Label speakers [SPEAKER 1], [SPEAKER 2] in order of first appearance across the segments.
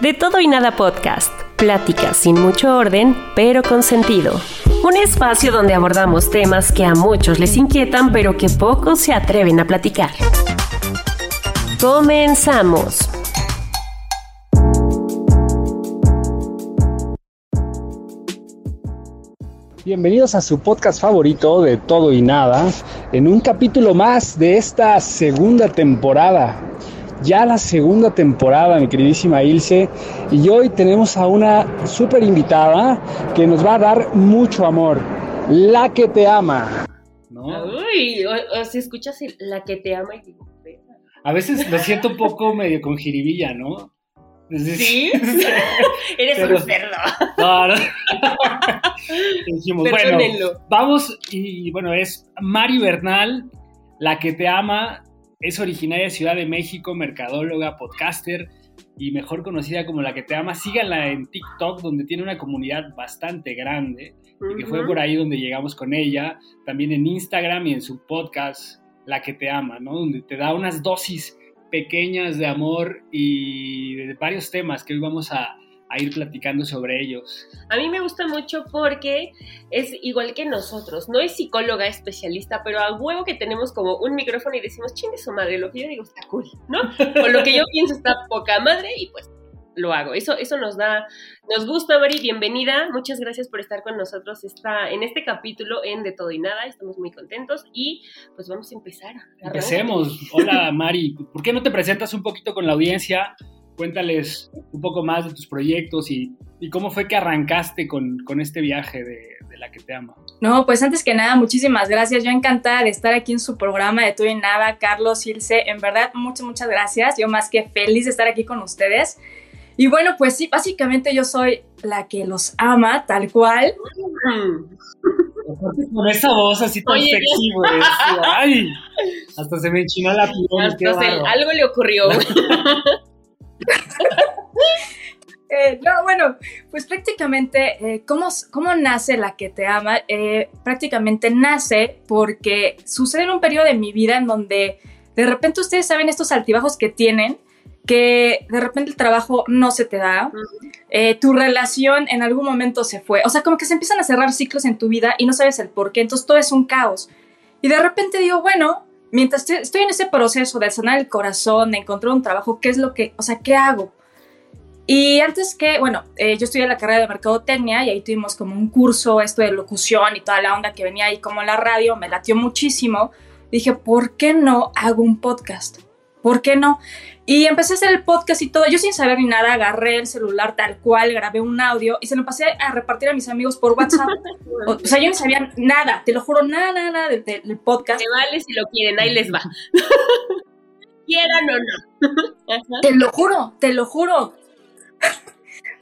[SPEAKER 1] De todo y nada podcast. Pláticas sin mucho orden, pero con sentido. Un espacio donde abordamos temas que a muchos les inquietan, pero que pocos se atreven a platicar. Comenzamos.
[SPEAKER 2] Bienvenidos a su podcast favorito de Todo y Nada, en un capítulo más de esta segunda temporada. Ya la segunda temporada, mi queridísima Ilse, y hoy tenemos a una súper invitada que nos va a dar mucho amor, la que te ama.
[SPEAKER 1] Uy, o, si escuchas la que te ama y digo,
[SPEAKER 2] a veces me siento un poco medio con jiribilla, ¿no?
[SPEAKER 1] ¿Sí? Eres un cerdo. No, no.
[SPEAKER 2] Dijimos, bueno, vamos y bueno, es Mari Bernal, la que te ama, es originaria de Ciudad de México, mercadóloga, podcaster y mejor conocida como la que te ama. Síganla en TikTok, donde tiene una comunidad bastante grande y que fue por ahí donde llegamos con ella. También en Instagram y en su podcast la que te ama, ¿no? Donde te da unas dosis pequeñas de amor y de varios temas que hoy vamos a, ir platicando sobre ellos.
[SPEAKER 1] A mí me gusta mucho porque es igual que nosotros, no es psicóloga especialista, pero a huevo que tenemos como un micrófono y decimos, chingue su madre, lo que yo digo está cool, ¿no? O lo que yo pienso está poca madre y pues lo hago. Eso, eso nos da, nos gusta, Mari, bienvenida. Muchas gracias por estar con nosotros esta, en este capítulo en De Todo y Nada. Estamos muy contentos y pues vamos a empezar.
[SPEAKER 2] Empecemos. Hola, Mari. ¿Por qué no te presentas un poquito con la audiencia? Cuéntales un poco más de tus proyectos y, cómo fue que arrancaste con, este viaje de, la que te ama.
[SPEAKER 3] No, pues antes que nada, muchísimas gracias. Yo encantada de estar aquí en su programa de Todo y Nada, Carlos, Ilse. En verdad, muchas, muchas gracias. Yo más que feliz de estar aquí con ustedes. Y bueno, pues sí, básicamente yo soy la que los ama, tal cual.
[SPEAKER 2] Con esa voz así tan sexy, güey. Ay, hasta se me enchinó la piel.
[SPEAKER 1] algo le ocurrió.
[SPEAKER 3] Eh, no, bueno, pues prácticamente, eh, ¿cómo, ¿cómo, nace la que te ama? Eh, prácticamente nace porque sucede en un periodo de mi vida en donde de repente ustedes saben estos altibajos que tienen que de repente el trabajo no se te da, eh, tu relación en algún momento se fue, o sea, como que se empiezan a cerrar ciclos en tu vida y no sabes el por qué, entonces todo es un caos. Y de repente digo, bueno, mientras estoy en ese proceso de sanar el corazón, de encontrar un trabajo, ¿qué es lo que, o sea, qué hago? Y antes que, bueno, eh, yo estudié la carrera de mercadotecnia y ahí tuvimos como un curso, esto de locución y toda la onda que venía ahí como la radio, me latió muchísimo. Dije, ¿por qué no hago un podcast? ¿Por qué no? Y empecé a hacer el podcast y todo. Yo sin saber ni nada, agarré el celular tal cual, grabé un audio y se lo pasé a repartir a mis amigos por WhatsApp. o, sea, yo no sabía nada, te lo juro, nada, nada, nada del, podcast.
[SPEAKER 1] Te vale si lo quieren, ahí les va. Quieran o
[SPEAKER 3] no. te lo juro, te lo juro.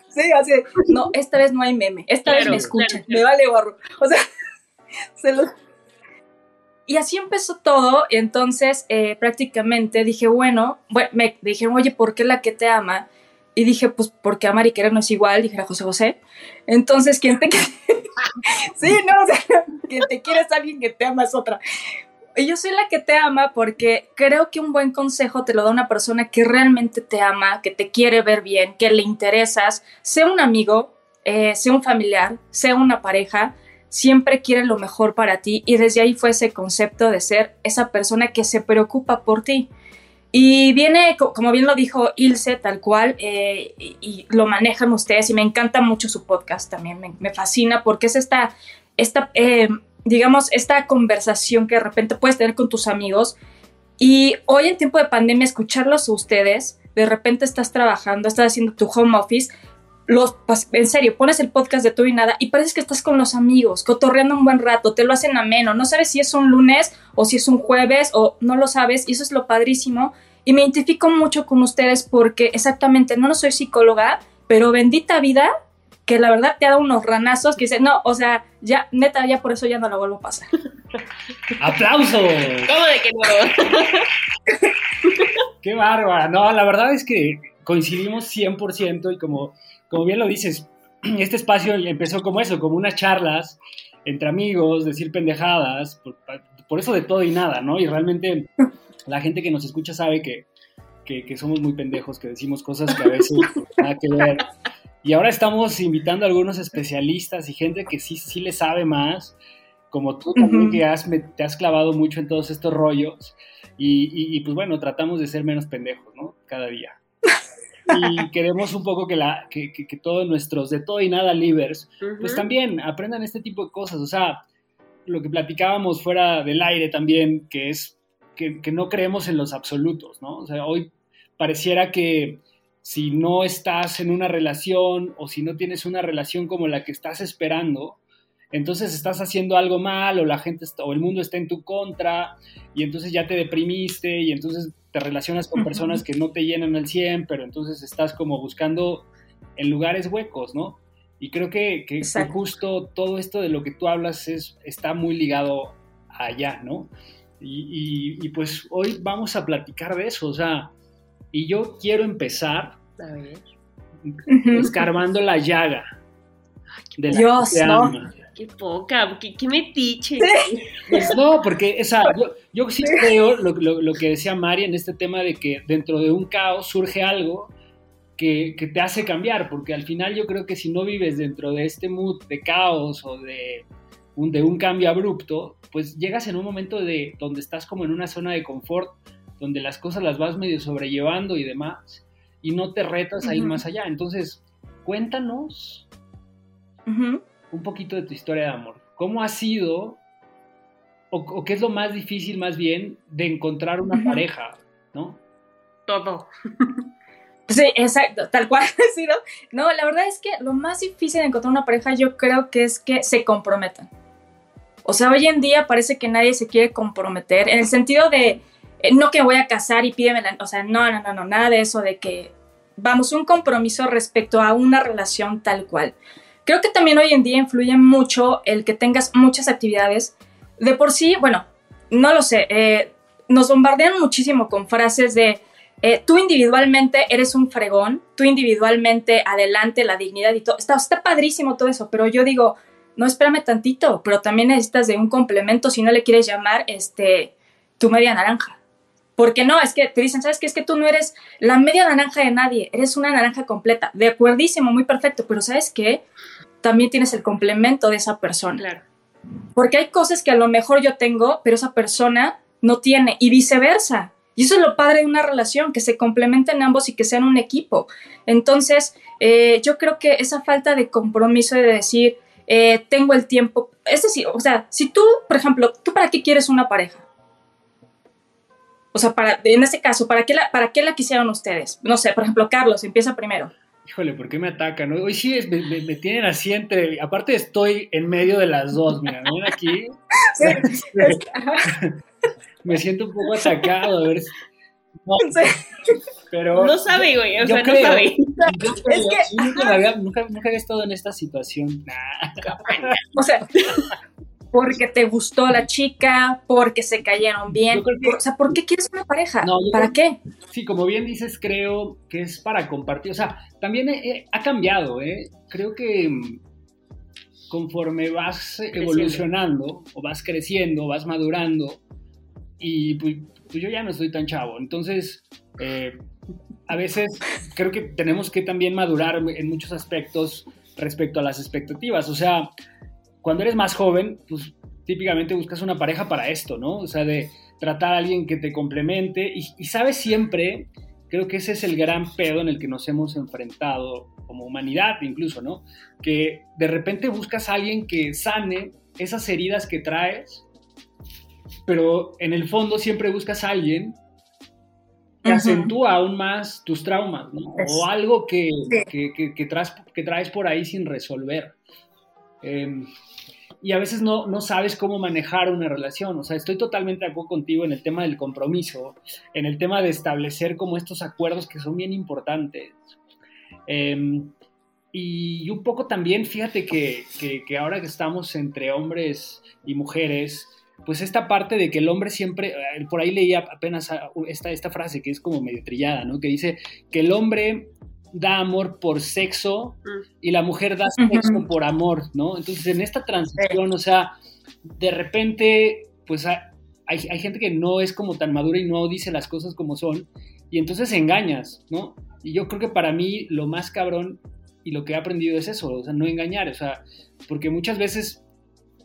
[SPEAKER 3] sí, así. No, esta vez no hay meme. Esta vez me escuchan. Me vale barro. O sea, se lo y así empezó todo. Entonces eh, prácticamente dije, bueno, bueno, me dijeron, oye, ¿por qué la que te ama? Y dije, pues porque amar y querer no es igual, dijera José José. Entonces, ¿quién te quiere? sí, no, o sea, quien te quiere es alguien que te ama es otra. Y yo soy la que te ama porque creo que un buen consejo te lo da una persona que realmente te ama, que te quiere ver bien, que le interesas, sea un amigo, eh, sea un familiar, sea una pareja, siempre quiere lo mejor para ti y desde ahí fue ese concepto de ser esa persona que se preocupa por ti. Y viene, como bien lo dijo Ilse, tal cual, eh, y, lo manejan ustedes, y me encanta mucho su podcast también, me, fascina porque es esta, esta eh, digamos, esta conversación que de repente puedes tener con tus amigos. Y hoy en tiempo de pandemia, escucharlos a ustedes, de repente estás trabajando, estás haciendo tu home office, los, en serio, pones el podcast de todo y nada y parece que estás con los amigos, cotorreando un buen rato, te lo hacen ameno, no sabes si es un lunes o si es un jueves o no lo sabes y eso es lo padrísimo y me identifico mucho con ustedes porque exactamente, no, no soy psicóloga, pero bendita vida que la verdad te da unos ranazos que dice, no, o sea, ya, neta, ya por eso ya no lo vuelvo a pasar.
[SPEAKER 2] ¡Aplauso! ¿Cómo
[SPEAKER 1] de que no?
[SPEAKER 2] ¡Qué bárbara! No, la verdad es que coincidimos 100% y como como bien lo dices, este espacio empezó como eso, como unas charlas entre amigos, decir pendejadas, por, eso de todo y nada, ¿no? Y realmente la gente que nos escucha sabe que, que, somos muy pendejos, que decimos cosas que a veces nada que ver. Y ahora estamos invitando a algunos especialistas y gente que sí, sí le sabe más, como tú también que has, te has clavado mucho en todos estos rollos. Y, y, pues bueno, tratamos de ser menos pendejos, ¿no? Cada día y queremos un poco que, la, que, que, todos nuestros de todo y nada livers, pues también aprendan este tipo de cosas. O sea, lo que platicábamos fuera del aire también, que es que, que, no creemos en los absolutos, ¿no? O sea, hoy pareciera que si no estás en una relación o si no tienes una relación como la que estás esperando, entonces estás haciendo algo mal o la gente o el mundo está en tu contra y entonces ya te deprimiste y entonces te relacionas con personas que no te llenan al 100, pero entonces estás como buscando en lugares huecos, ¿no? Y creo que, que, justo todo esto de lo que tú hablas es, está muy ligado allá, ¿no? Y, pues hoy vamos a platicar de eso, o sea, y yo quiero empezar escarbando la llaga
[SPEAKER 3] de la Dios, ¿no?
[SPEAKER 1] Qué poca, qué, qué metiche.
[SPEAKER 2] Pues no, porque esa, yo, sí creo lo, que decía Mari en este tema de que dentro de un caos surge algo que, te hace cambiar, porque al final yo creo que si no vives dentro de este mood de caos o de un, de un cambio abrupto, pues llegas en un momento de donde estás como en una zona de confort, donde las cosas las vas medio sobrellevando y demás, y no te retas a ir más allá. Entonces, cuéntanos un poquito de tu historia de amor. ¿Cómo ha sido, o, qué es lo más difícil más bien, de encontrar una pareja, ¿no?
[SPEAKER 1] Todo.
[SPEAKER 3] Sí, exacto, tal cual ha sido. No, la verdad es que lo más difícil de encontrar una pareja yo creo que es que se comprometan. O sea, hoy en día parece que nadie se quiere comprometer en el sentido de eh, no que voy a casar y pídeme la, o sea, no, no, no, no, nada de eso de que vamos un compromiso respecto a una relación tal cual. Creo que también hoy en día influye mucho el que tengas muchas actividades. De por sí, bueno, no lo sé, eh, nos bombardean muchísimo con frases de eh, tú individualmente eres un fregón, tú individualmente adelante, la dignidad y todo. Está, está padrísimo todo eso, pero yo digo, no, espérame tantito, pero también necesitas de un complemento si no le quieres llamar este, tu media naranja. Porque no, es que te dicen, ¿sabes qué? Es que tú no eres la media naranja de nadie, eres una naranja completa. De acuerdísimo, muy perfecto, pero ¿sabes qué? También tienes el complemento de esa persona. Claro. Porque hay cosas que a lo mejor yo tengo, pero esa persona no tiene, y viceversa. Y eso es lo padre de una relación, que se complementen ambos y que sean un equipo. Entonces, eh, yo creo que esa falta de compromiso de decir, eh, tengo el tiempo, es decir, o sea, si tú, por ejemplo, ¿tú para qué quieres una pareja? O sea, para, en este caso, ¿para qué, la, ¿para qué la quisieron ustedes? No sé, por ejemplo, Carlos, empieza primero.
[SPEAKER 2] Híjole, ¿por qué me atacan? Hoy sí me, tienen así entre... Aparte estoy en medio de las dos, mira, ¿no? Aquí... me siento un poco atacado, a ver
[SPEAKER 1] No, pero no sabe, güey, o sea, no sabe.
[SPEAKER 2] Yo es que, nunca, había, nunca, nunca, había estado en esta situación.
[SPEAKER 3] o sea, porque te gustó la chica, porque se cayeron bien. o sea, ¿por qué quieres una pareja? ¿Para qué?
[SPEAKER 2] Sí, como bien dices, creo que es para compartir. O sea, también ha cambiado, ¿eh? Creo que mm, conforme vas evolucionando o vas creciendo, vas madurando, y pues, pues, yo ya no estoy tan chavo. Entonces, eh, a veces creo que tenemos que también madurar en muchos aspectos respecto a las expectativas. O sea, cuando eres más joven, pues típicamente buscas una pareja para esto, ¿no? O sea, de, tratar a alguien que te complemente y, y sabes siempre, creo que ese es el gran pedo en el que nos hemos enfrentado como humanidad incluso, ¿no? Que de repente buscas a alguien que sane esas heridas que traes, pero en el fondo siempre buscas a alguien que acentúa aún más tus traumas, ¿no? O algo que, que, traes, que traes por ahí sin resolver. Em, y a veces no, no sabes cómo manejar una relación. O sea, estoy totalmente de acuerdo contigo en el tema del compromiso, en el tema de establecer como estos acuerdos que son bien importantes. Em, y un poco también, fíjate que, que, ahora que estamos entre hombres y mujeres, pues esta parte de que el hombre siempre, eh, por ahí leía apenas esta, esta frase que es como medio trillada, ¿no? Que dice que el hombre da amor por sexo y la mujer da sexo por amor, ¿no? Entonces en esta transición, o sea, de repente, pues hay, hay, gente que no es como tan madura y no dice las cosas como son y entonces engañas, ¿no? Y yo creo que para mí lo más cabrón y lo que he aprendido es eso, o sea, no engañar, o sea, porque muchas veces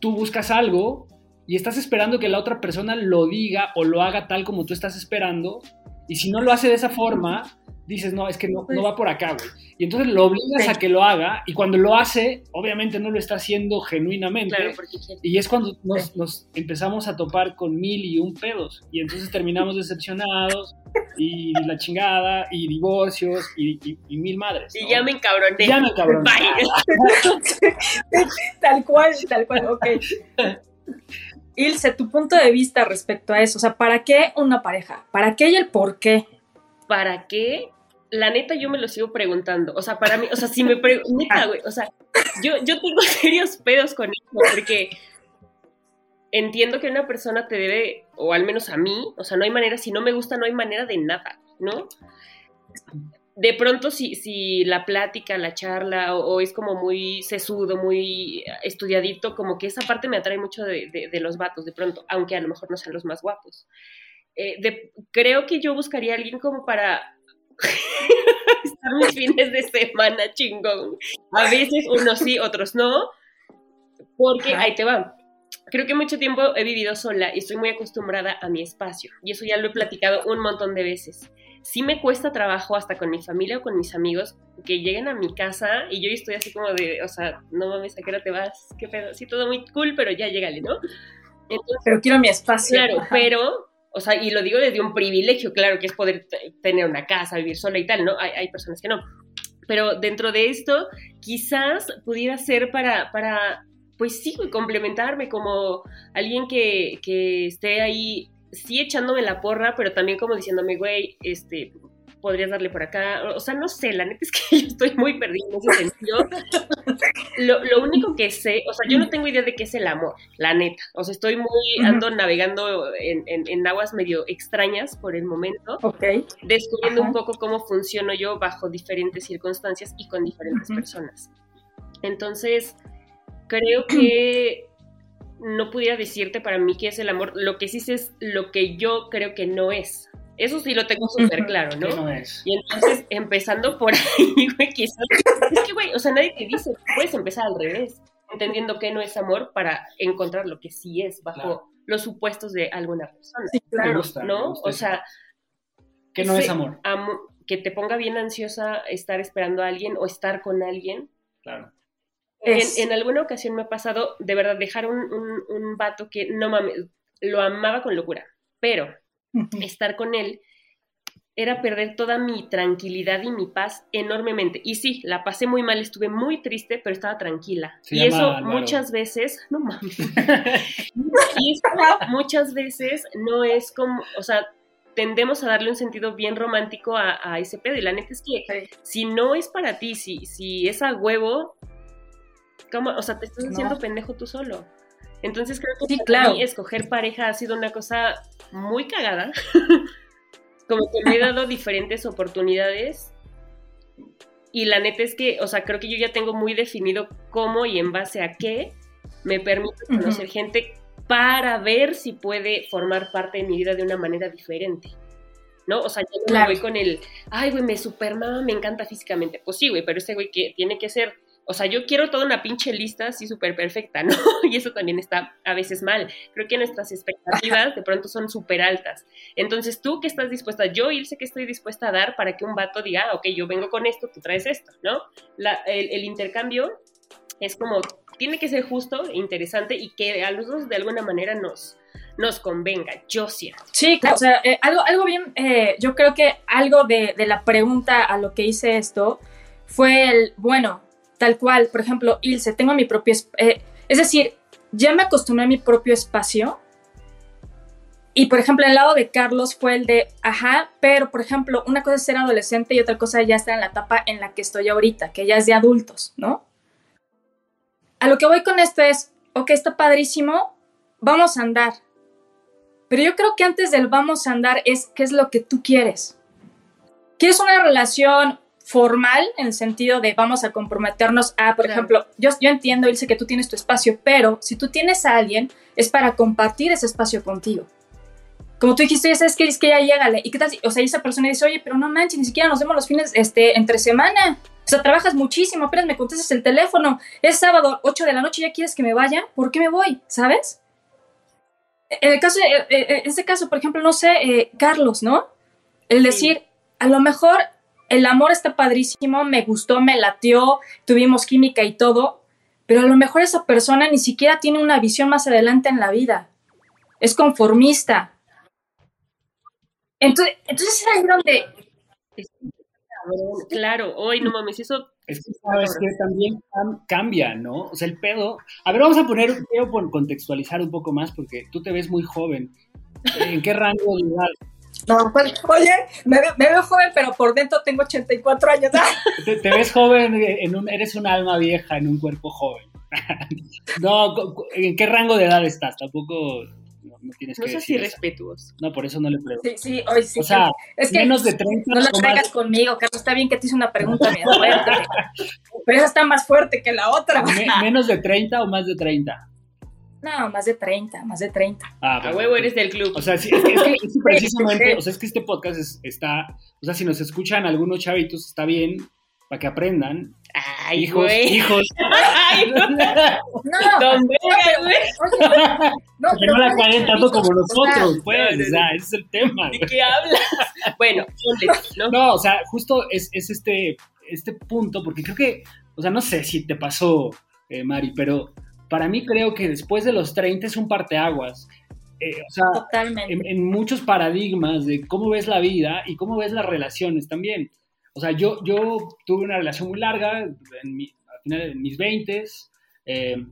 [SPEAKER 2] tú buscas algo y estás esperando que la otra persona lo diga o lo haga tal como tú estás esperando, y si no lo hace de esa forma, dices, no, es que no, no va por acá, güey. Y entonces lo obligas a que lo haga, y cuando lo hace, obviamente no lo está haciendo genuinamente. y es cuando nos, empezamos a topar con mil y un pedos, y entonces terminamos decepcionados, y la chingada, y divorcios, y, mil madres.
[SPEAKER 1] Y ya me encabroné.
[SPEAKER 2] Ya me encabroné.
[SPEAKER 3] tal cual, tal cual, ok. Ilse, tu punto de vista respecto a eso, o sea, ¿para qué una pareja? ¿Para qué y el por qué?
[SPEAKER 1] ¿Para qué? La neta yo me lo sigo preguntando, o sea, para mí, o sea, si me pregunto, güey, o sea, yo, yo tengo serios pedos con eso, porque entiendo que una persona te debe, o al menos a mí, o sea, no hay manera, si no me gusta, no hay manera de nada, ¿no? de pronto si, si la plática, la charla, o, es como muy sesudo, muy estudiadito, como que esa parte me atrae mucho de, los vatos, de pronto, aunque a lo mejor no sean los más guapos. Eh, creo que yo buscaría a alguien como para estar mis fines de semana chingón. A veces unos sí, otros no, porque ahí te va. Creo que mucho tiempo he vivido sola y estoy muy acostumbrada a mi espacio. Y eso ya lo he platicado un montón de veces sí me cuesta trabajo hasta con mi familia o con mis amigos que lleguen a mi casa y yo estoy así como de, o sea, no mames, ¿a qué hora te vas? ¿Qué pedo? Sí, todo muy cool, pero ya llégale, ¿no?
[SPEAKER 3] pero quiero mi espacio.
[SPEAKER 1] Claro, pero, o sea, y lo digo desde un privilegio, claro, que es poder tener una casa, vivir sola y tal, ¿no? Hay, hay personas que no. Pero dentro de esto, quizás pudiera ser para, para pues sí, complementarme como alguien que, que esté ahí sí echándome la porra, pero también como diciéndome, güey, este, podrías darle por acá. O sea, no sé, la neta es que yo estoy muy perdida en ese sentido. Lo, único que sé, o sea, yo no tengo idea de qué es el amor, la neta. O sea, estoy muy, ando navegando en, aguas medio extrañas por el momento. Descubriendo un poco cómo funciono yo bajo diferentes circunstancias y con diferentes personas. Entonces, creo que no pudiera decirte para mí qué es el amor. Lo que sí sé es lo que yo creo que no es. Eso sí lo tengo súper claro, ¿no?
[SPEAKER 2] no es?
[SPEAKER 1] Y entonces, empezando por ahí, güey, quizás. Es que, güey, o sea, nadie te dice, puedes empezar al revés, entendiendo que no es amor para encontrar lo que sí es bajo los supuestos de alguna persona.
[SPEAKER 3] Sí, claro.
[SPEAKER 1] ¿No? o sea.
[SPEAKER 2] Que no es amor.
[SPEAKER 1] que te ponga bien ansiosa estar esperando a alguien o estar con alguien.
[SPEAKER 2] Claro.
[SPEAKER 1] En, alguna ocasión me ha pasado, de verdad, dejar un, un, vato que no mames, lo amaba con locura, pero estar con él era perder toda mi tranquilidad y mi paz enormemente. Y sí, la pasé muy mal, estuve muy triste, pero estaba tranquila. y eso muchas veces, no mames. y eso muchas veces no es como, o sea, tendemos a darle un sentido bien romántico a, ese pedo. Y la neta es que si no es para ti, si, si es a huevo, o sea, te estás haciendo pendejo tú solo. Entonces creo que para mí escoger pareja ha sido una cosa muy cagada. Como que me he dado diferentes oportunidades. Y la neta es que, o sea, creo que yo ya tengo muy definido cómo y en base a qué me permite conocer gente para ver si puede formar parte de mi vida de una manera diferente. ¿no? O sea, yo no voy con el, ay, güey, me supermama, me encanta físicamente. Pues sí, güey, pero ese güey que tiene que ser o sea, yo quiero toda una pinche lista así súper perfecta, ¿no? Y eso también está a veces mal. Creo que nuestras expectativas de pronto son súper altas. Entonces, ¿tú qué estás dispuesta? Yo, sé que estoy dispuesta a dar para que un vato diga, ah, ok, yo vengo con esto, tú traes esto, ¿no? el, intercambio es como, tiene que ser justo e interesante y que a los dos de alguna manera nos, nos convenga, yo siento.
[SPEAKER 3] Sí, claro, o sea, eh, algo, algo bien, eh, yo creo que algo de, de, la pregunta a lo que hice esto fue el, bueno, tal cual, por ejemplo, Ilse, tengo mi propio, eh, es decir, ya me acostumbré a mi propio espacio. Y por ejemplo, el lado de Carlos fue el de, ajá, pero por ejemplo, una cosa es ser adolescente y otra cosa ya estar en la etapa en la que estoy ahorita, que ya es de adultos, ¿no? A lo que voy con esto es, ok, está padrísimo, vamos a andar. Pero yo creo que antes del vamos a andar es qué es lo que tú quieres. ¿Quieres una relación formal en el sentido de vamos a comprometernos a, por ejemplo, yo, yo entiendo, Ilse, que tú tienes tu espacio, pero si tú tienes a alguien, es para compartir ese espacio contigo. Como tú dijiste, ya sabes que es que ya llegale. ¿Y qué tal? O sea, esa persona dice, oye, pero no manches, ni siquiera nos vemos los fines, este, entre semana. O sea, trabajas muchísimo, apenas me contestas el teléfono. Es sábado, 8 de la noche, ¿ya quieres que me vaya? ¿Por qué me voy? ¿Sabes? En el caso, en este caso, por ejemplo, no sé, eh, Carlos, ¿no? El decir, a lo mejor el amor está padrísimo, me gustó, me latió, tuvimos química y todo, pero a lo mejor esa persona ni siquiera tiene una visión más adelante en la vida. Es conformista. Entonces, entonces es ahí donde...
[SPEAKER 1] Claro, hoy no mames, eso...
[SPEAKER 2] Es que sabes que también cambia, ¿no? O sea, el pedo... A ver, vamos a poner, quiero contextualizar un poco más porque tú te ves muy joven. ¿En qué rango de edad?
[SPEAKER 3] No, pues, oye, me, veo joven, pero por dentro tengo 84 años.
[SPEAKER 2] Te, ves joven, en un, eres un alma vieja en un cuerpo joven. no, ¿en qué rango de edad estás? Tampoco no, tienes que
[SPEAKER 1] no
[SPEAKER 2] sé
[SPEAKER 1] respetuoso.
[SPEAKER 2] No, por eso no le pregunto.
[SPEAKER 3] Sí, sí, hoy sí.
[SPEAKER 2] O sea, es que menos de 30.
[SPEAKER 3] No lo traigas conmigo, Carlos. Está bien que te hice una pregunta bien fuerte. pero esa está más fuerte que la otra.
[SPEAKER 2] ¿Menos de 30 o más de 30?
[SPEAKER 3] No, más de 30, más de 30.
[SPEAKER 1] Ah, a huevo eres del club.
[SPEAKER 2] O sea, es, que, es precisamente, o sea, es que este podcast está, o sea, si nos escuchan algunos chavitos, está bien para que aprendan.
[SPEAKER 1] Ay,
[SPEAKER 2] hijos,
[SPEAKER 1] güey.
[SPEAKER 2] hijos.
[SPEAKER 1] Ay, no. No, no,
[SPEAKER 2] no, no la caguen tanto como nosotros, pues, o sea, ese es el tema.
[SPEAKER 1] ¿De qué hablas? Bueno,
[SPEAKER 2] ¿no? No, o sea, justo es, es este, este punto, porque creo que, o sea, no sé si te pasó, eh, Mari, pero para mí creo que después de los 30 es un parteaguas. Eh, o sea, en, muchos paradigmas de cómo ves la vida y cómo ves las relaciones también. O sea, yo, yo tuve una relación muy larga en mi, al final de mis 20 eh,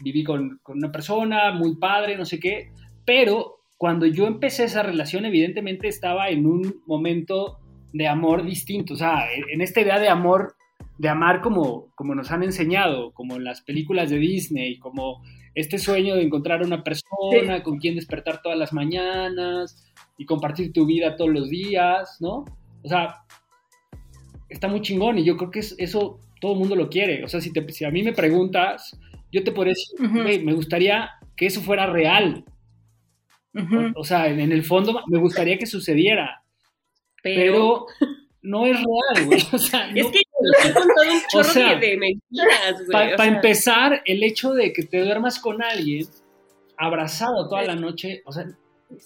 [SPEAKER 2] viví con, con, una persona muy padre, no sé qué, pero cuando yo empecé esa relación, evidentemente estaba en un momento de amor distinto, o sea, en esta idea de amor de amar como, como nos han enseñado, como en las películas de Disney, como este sueño de encontrar una persona con quien despertar todas las mañanas y compartir tu vida todos los días, ¿no? O sea, está muy chingón y yo creo que eso todo el mundo lo quiere. O sea, si, te, si a mí me preguntas, yo te podría decir, me gustaría que eso fuera real. o, sea, en, el fondo me gustaría que sucediera. Pero, no es real, güey. O sea,
[SPEAKER 1] es que un chorro de, mentiras, güey.
[SPEAKER 2] Para empezar, el hecho de que te duermas con alguien abrazado toda la noche, o sea,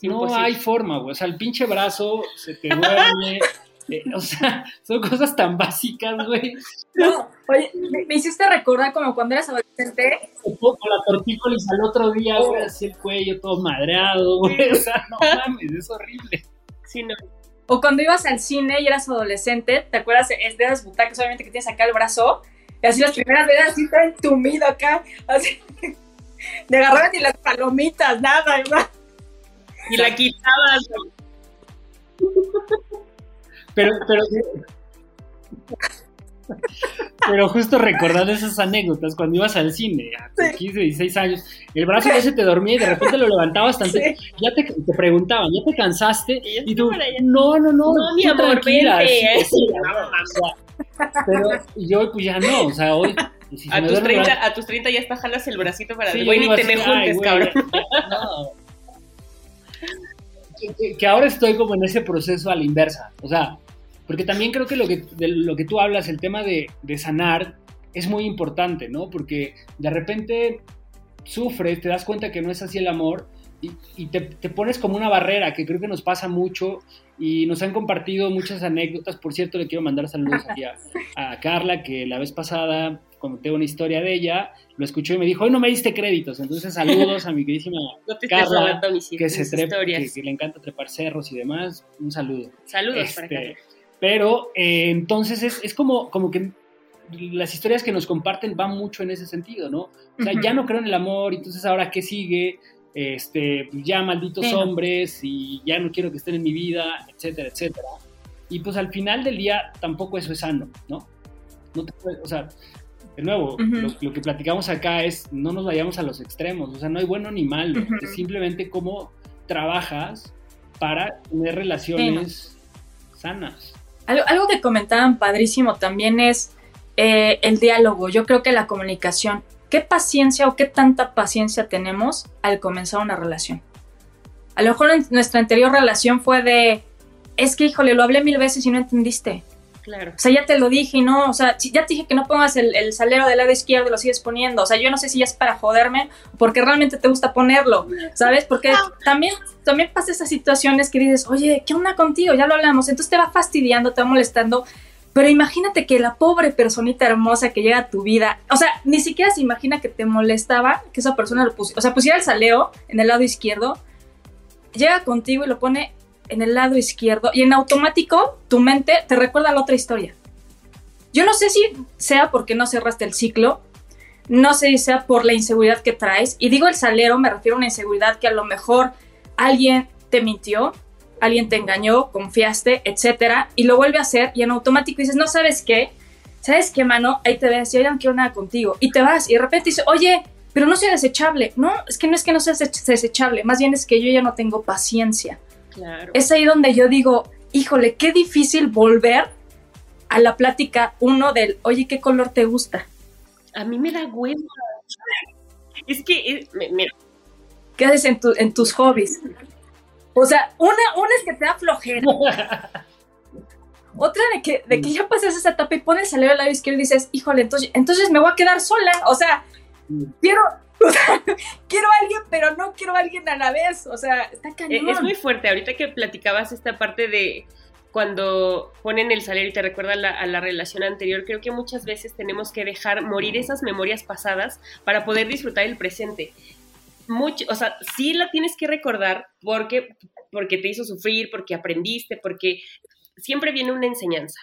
[SPEAKER 2] no hay forma, güey. O sea, el pinche brazo se te duerme. Eh, o sea, son cosas tan básicas, güey.
[SPEAKER 3] No, oye, me, hiciste recordar como cuando eras adolescente.
[SPEAKER 2] Con la tortícolis al otro día, güey, así el cuello todo madreado, güey. O sea, no mames, es horrible.
[SPEAKER 1] Sí, no.
[SPEAKER 3] O cuando ibas al cine y eras adolescente, ¿te acuerdas? Es de esas butacas, obviamente, que tienes acá el brazo. Y así las primeras veces así está entumido acá. Así. De agarraban ni las palomitas, nada, ¿verdad?
[SPEAKER 1] Y la quitabas.
[SPEAKER 2] Pero, pero. Pero justo recordando esas anécdotas cuando ibas al cine, a 15, 16 años, el brazo ya se te dormía y de repente lo levantabas bastante, ya te, te, preguntaban, ¿ya te cansaste? Y, tú, no, no, no,
[SPEAKER 1] no mi amor, tranquila.
[SPEAKER 2] pero yo pues ya no, o sea, hoy...
[SPEAKER 1] Pues, a, tus 30, a tus 30 ya está jalas el bracito para el güey, ni te me juntes, cabrón. No.
[SPEAKER 2] Que, que ahora estoy como en ese proceso a la inversa, o sea, porque también creo que lo que, de lo que tú hablas, el tema de, de sanar, es muy importante, ¿no? Porque de repente sufres, te das cuenta que no es así el amor y, te, pones como una barrera, que creo que nos pasa mucho y nos han compartido muchas anécdotas. Por cierto, le quiero mandar saludos aquí a, Carla, que la vez pasada conté una historia de ella, lo escuchó y me dijo, hoy no me diste créditos, entonces saludos a mi queridísima Carla, que, se trepa, que, le encanta trepar cerros y demás, un saludo.
[SPEAKER 1] Saludos para
[SPEAKER 2] este, Carla. Pero eh, entonces es, es como, como que las historias que nos comparten van mucho en ese sentido, ¿no? O sea, ya no creo en el amor, entonces ahora qué sigue, este, ya malditos hombres y ya no quiero que estén en mi vida, etcétera, etcétera. Y pues al final del día tampoco eso es sano, ¿no? no te o sea, de nuevo, lo, que platicamos acá es no nos vayamos a los extremos, o sea, no hay bueno ni malo, es simplemente cómo trabajas para tener relaciones sanas.
[SPEAKER 3] Algo, que comentaban padrísimo también es eh, el diálogo, yo creo que la comunicación ¿Qué paciencia o qué tanta paciencia tenemos al comenzar una relación? A lo mejor nuestra anterior relación fue de, es que híjole, lo hablé mil veces y no entendiste.
[SPEAKER 1] Claro.
[SPEAKER 3] O sea, ya te lo dije no, o sea, ya te dije que no pongas el, salero del lado izquierdo y lo sigues poniendo. O sea, yo no sé si ya es para joderme porque realmente te gusta ponerlo, ¿sabes? Porque también, también pasa esas situaciones que dices, oye, ¿qué onda contigo? Ya lo hablamos. Entonces te va fastidiando, te va molestando pero imagínate que la pobre personita hermosa que llega a tu vida, o sea, ni siquiera se imagina que te molestaba que esa persona lo pusiera, o sea, pusiera el saleo en el lado izquierdo, llega contigo y lo pone en el lado izquierdo y en automático tu mente te recuerda la otra historia. Yo no sé si sea porque no cerraste el ciclo, no sé si sea por la inseguridad que traes, y digo el salero, me refiero a una inseguridad que a lo mejor alguien te mintió, alguien te engañó, confiaste, etcétera, y lo vuelve a hacer y en automático dices, no sabes qué, ¿sabes qué, mano? Ahí te ves, yo ya no quiero nada contigo. Y te vas y de repente dices, oye, pero no soy desechable. No, es que no es que no seas desechable, más bien es que yo ya no tengo paciencia.
[SPEAKER 1] Claro.
[SPEAKER 3] Es ahí donde yo digo, híjole, qué difícil volver a la plática uno del, oye, ¿qué color te gusta?
[SPEAKER 1] A mí me da hueva. Es que, eh, mira.
[SPEAKER 3] ¿Qué haces en, en tus hobbies? O sea, una, una es que te da flojera. Otra de que, de que ya pasas esa etapa y pones el lado izquierdo y dices, híjole, entonces, entonces me voy a quedar sola. O sea, quiero, quiero a alguien, pero no quiero a alguien a la vez. O sea, está eh, cañón.
[SPEAKER 1] Es muy fuerte. Ahorita que platicabas esta parte de cuando ponen el salero y te recuerda a la relación anterior, creo que muchas veces tenemos que dejar morir esas memorias pasadas para poder disfrutar el presente mucho, o sea, sí la tienes que recordar porque, porque te hizo sufrir, porque aprendiste, porque siempre viene una enseñanza.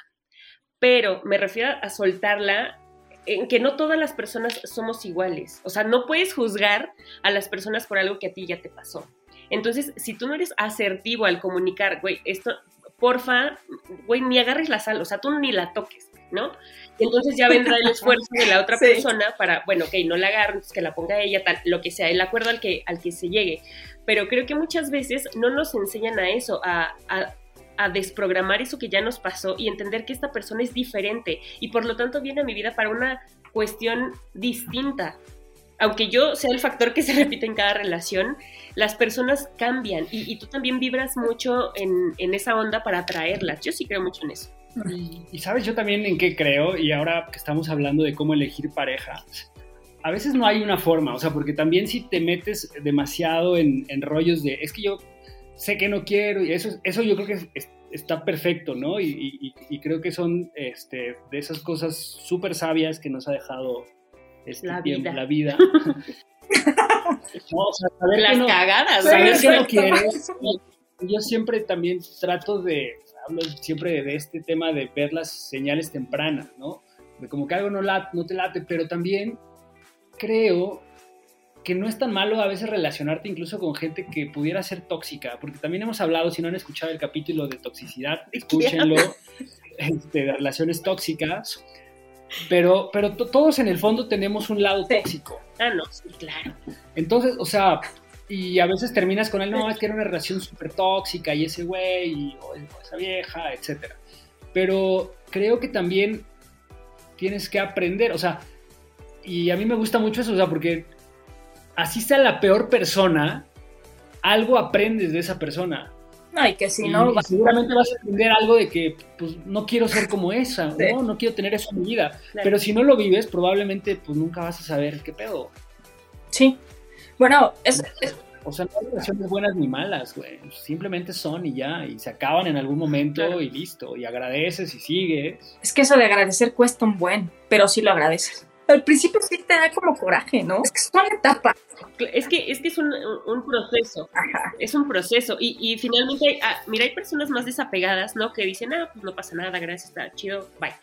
[SPEAKER 1] Pero me refiero a soltarla en que no todas las personas somos iguales. O sea, no puedes juzgar a las personas por algo que a ti ya te pasó. Entonces, si tú no eres asertivo al comunicar, güey, esto, porfa, güey, ni agarres la sal, o sea, tú ni la toques, ¿no? entonces ya vendrá el esfuerzo de la otra persona para, bueno, ok, no la agarre, que la ponga ella, tal, lo que sea, el acuerdo al que, al que se llegue. Pero creo que muchas veces no nos enseñan a eso, a, a, a desprogramar eso que ya nos pasó y entender que esta persona es diferente y por lo tanto viene a mi vida para una cuestión distinta. Aunque yo sea el factor que se repite en cada relación, las personas cambian y, y tú también vibras mucho en, en esa onda para atraerlas. Yo sí creo mucho en eso.
[SPEAKER 2] Y, sabes yo también en qué creo, y ahora que estamos hablando de cómo elegir pareja, a veces no hay una forma, o sea, porque también si te metes demasiado en, rollos de, es que yo sé que no quiero, y eso, eso yo creo que está perfecto, ¿no? Y, creo que son este, de esas cosas súper sabias que nos ha dejado este
[SPEAKER 1] la,
[SPEAKER 2] tiempo,
[SPEAKER 1] vida.
[SPEAKER 2] la vida.
[SPEAKER 1] Las cagadas.
[SPEAKER 2] Saber que no quieres. Yo siempre también trato de, hablo siempre de este tema de ver las señales tempranas, ¿no? De como que algo no, no te late, pero también creo que no es tan malo a veces relacionarte incluso con gente que pudiera ser tóxica, porque también hemos hablado, si no han escuchado el capítulo de toxicidad, escúchenlo, este, de relaciones tóxicas, pero, pero todos en el fondo tenemos un lado tóxico.
[SPEAKER 1] Ah, no, sí, claro.
[SPEAKER 2] Entonces, o sea, y a veces terminas con él, no, es que era una relación súper tóxica y ese güey, o esa vieja, etc. Pero creo que también tienes que aprender, o sea, y a mí me gusta mucho eso, o sea, porque así sea la peor persona, algo aprendes de esa persona.
[SPEAKER 3] Ay, que si no...
[SPEAKER 2] seguramente vas a entender algo de que, pues, no quiero ser como esa, ¿no? No quiero tener eso en mi vida. Pero si no lo vives, probablemente, pues, nunca vas a saber qué pedo.
[SPEAKER 3] Sí. Bueno, es...
[SPEAKER 2] O sea, no hay relaciones buenas ni malas, güey. Simplemente son y ya, y se acaban en algún momento y listo. Y agradeces y sigues.
[SPEAKER 3] Es que eso de agradecer cuesta un buen, pero sí lo agradeces al principio sí te da como coraje, ¿no? Es que es una etapa.
[SPEAKER 1] Es que es, que es un, proceso. Ajá. Es un proceso. Y, y finalmente, ah, mira, hay personas más desapegadas, ¿no? Que dicen, ah, pues no pasa nada, gracias, está chido, bye.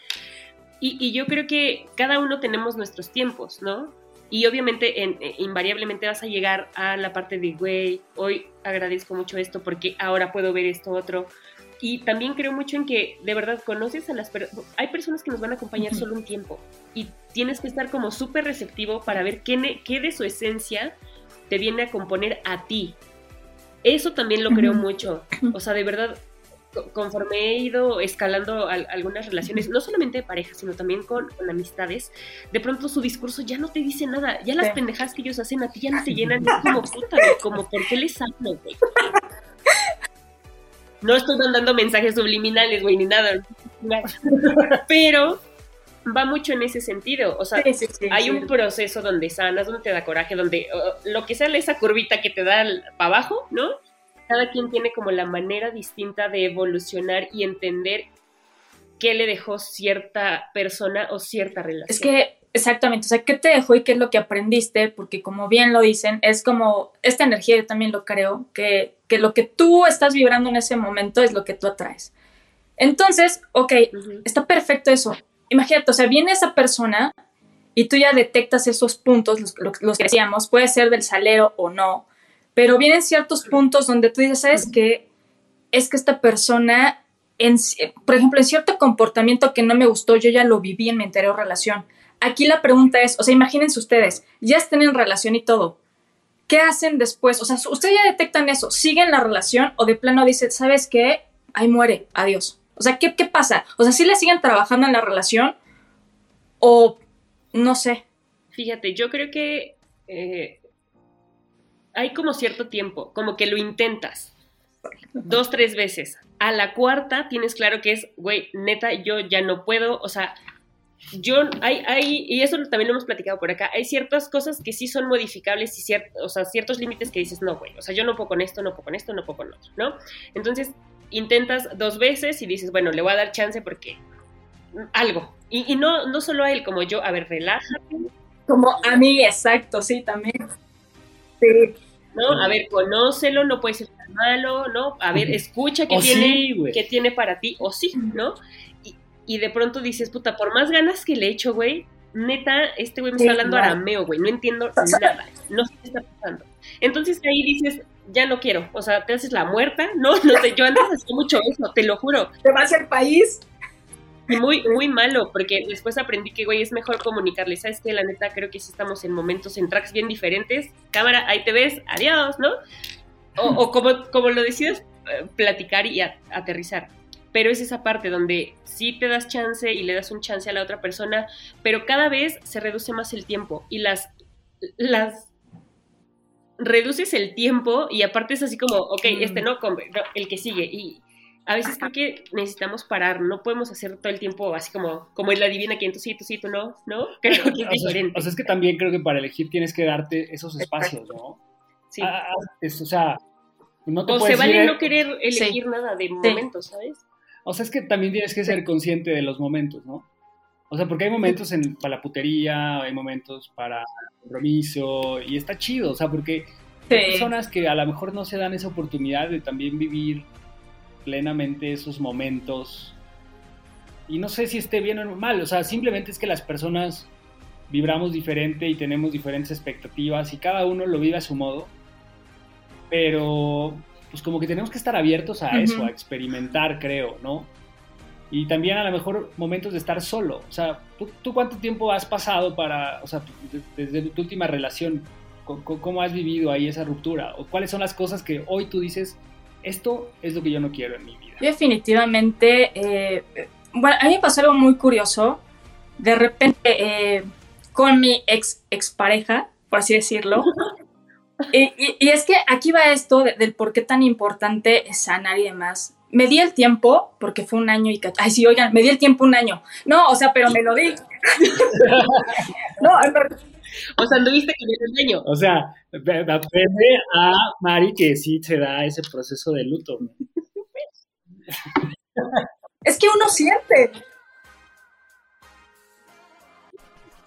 [SPEAKER 1] Y, y yo creo que cada uno tenemos nuestros tiempos, ¿no? Y obviamente, en, eh, invariablemente vas a llegar a la parte de, güey, hoy agradezco mucho esto porque ahora puedo ver esto otro. Y también creo mucho en que de verdad conoces a las personas. Hay personas que nos van a acompañar solo un tiempo y tienes que estar como súper receptivo para ver qué, qué, de su esencia te viene a componer a ti. Eso también lo creo mucho. O sea, de verdad, conforme he ido escalando algunas relaciones, no solamente de pareja, sino también con, amistades, de pronto su discurso ya no te dice nada. Ya las pendejadas que ellos hacen a ti ya no te llenan. como puta, como, ¿por qué les hablo, güey? No estoy mandando mensajes subliminales, güey, ni nada. Pero va mucho en ese sentido. O sea, hay un proceso donde sanas, donde te da coraje, donde lo que sea esa curvita que te da para abajo, ¿no? Cada quien tiene como la manera distinta de evolucionar y entender qué le dejó cierta persona o cierta relación.
[SPEAKER 3] Es que Exactamente, o sea, ¿qué te dejó y qué es lo que aprendiste? Porque como bien lo dicen, es como esta energía, yo también lo creo, que, que lo que tú estás vibrando en ese momento es lo que tú atraes. Entonces, ok, está perfecto eso. Imagínate, o sea, viene esa persona y tú ya detectas esos puntos, los, los, que decíamos, puede ser del salero o no, pero vienen ciertos puntos donde tú dices, ¿sabes qué? Es que esta persona, en, por ejemplo, en cierto comportamiento que no me gustó, yo ya lo viví en mi anterior relación Aquí la pregunta es, o sea, imagínense ustedes, ya están en relación y todo. ¿Qué hacen después? O sea, ustedes ya detectan eso, siguen la relación o de plano dicen, ¿sabes qué? Ahí muere, adiós. O sea, ¿qué, qué pasa? O sea, ¿sí le siguen trabajando en la relación o no sé?
[SPEAKER 1] Fíjate, yo creo que eh, hay como cierto tiempo, como que lo intentas dos, tres veces. A la cuarta tienes claro que es, güey, neta, yo ya no puedo, o sea, yo, hay, hay, y eso también lo hemos platicado por acá, hay ciertas cosas que sí son modificables y ciertos, o sea, ciertos límites que dices, no, güey, o sea, yo no puedo con esto, no puedo con esto, no puedo con otro, ¿no? Entonces, intentas dos veces y dices, bueno, le voy a dar chance porque algo. Y, y no, no solo a él, como yo, a ver, relájate.
[SPEAKER 3] Como a mí, exacto, sí, también. Sí.
[SPEAKER 1] ¿no? A ver, conócelo, no puede ser tan malo, ¿no? A ver, escucha qué, tiene, qué tiene para ti, o sí, ¿no? Y de pronto dices, puta, por más ganas que le echo, güey, neta, este güey me está hablando arameo, güey, no entiendo nada, no sé qué está pasando. Entonces ahí dices, ya no quiero, o sea, te haces la muerta, no, no sé, yo antes hacía mucho eso, te lo juro.
[SPEAKER 3] Te vas al país.
[SPEAKER 1] Muy, muy malo, porque después aprendí que, güey, es mejor comunicarle, ¿sabes qué? La neta, creo que sí estamos en momentos, en tracks bien diferentes, cámara, ahí te ves, adiós, ¿no? O, o como, como lo decides, eh, platicar y aterrizar pero es esa parte donde sí te das chance y le das un chance a la otra persona, pero cada vez se reduce más el tiempo y las, las reduces el tiempo y aparte es así como, ok, este no, el que sigue y a veces creo que necesitamos parar, no podemos hacer todo el tiempo así como, como en la divina que tú sí, tú sí, tú no, ¿no? Creo que es diferente.
[SPEAKER 2] O sea, es que también creo que para elegir tienes que darte esos espacios, ¿no? Sí. Ah, ah, o sea, no te
[SPEAKER 1] o se vale no querer elegir nada de momento, ¿sabes?
[SPEAKER 2] O sea, es que también tienes que ser consciente de los momentos, ¿no? O sea, porque hay momentos en, para la putería, hay momentos para el compromiso, y está chido, o sea, porque hay personas que a lo mejor no se dan esa oportunidad de también vivir plenamente esos momentos. Y no sé si esté bien o mal, o sea, simplemente es que las personas vibramos diferente y tenemos diferentes expectativas y cada uno lo vive a su modo. Pero pues como que tenemos que estar abiertos a eso, a experimentar, creo, ¿no? Y también a lo mejor momentos de estar solo. O sea, ¿tú, cuánto tiempo has pasado para, o sea, desde tu última relación, cómo has vivido ahí esa ruptura? ¿O cuáles son las cosas que hoy tú dices, esto es lo que yo no quiero en mi vida?
[SPEAKER 3] Definitivamente, eh, bueno, a mí me pasó algo muy curioso. De repente, eh, con mi ex, expareja, por así decirlo, Y, es que aquí va esto del por qué tan importante es sanar y demás. Me di el tiempo, porque fue un año y Ay, sí, oigan, me di el tiempo un año. No, o sea, pero me lo di.
[SPEAKER 1] no, o sea, anduviste con el año.
[SPEAKER 2] O sea, aprende a Mari que sí se da ese proceso de luto.
[SPEAKER 3] es que uno siente.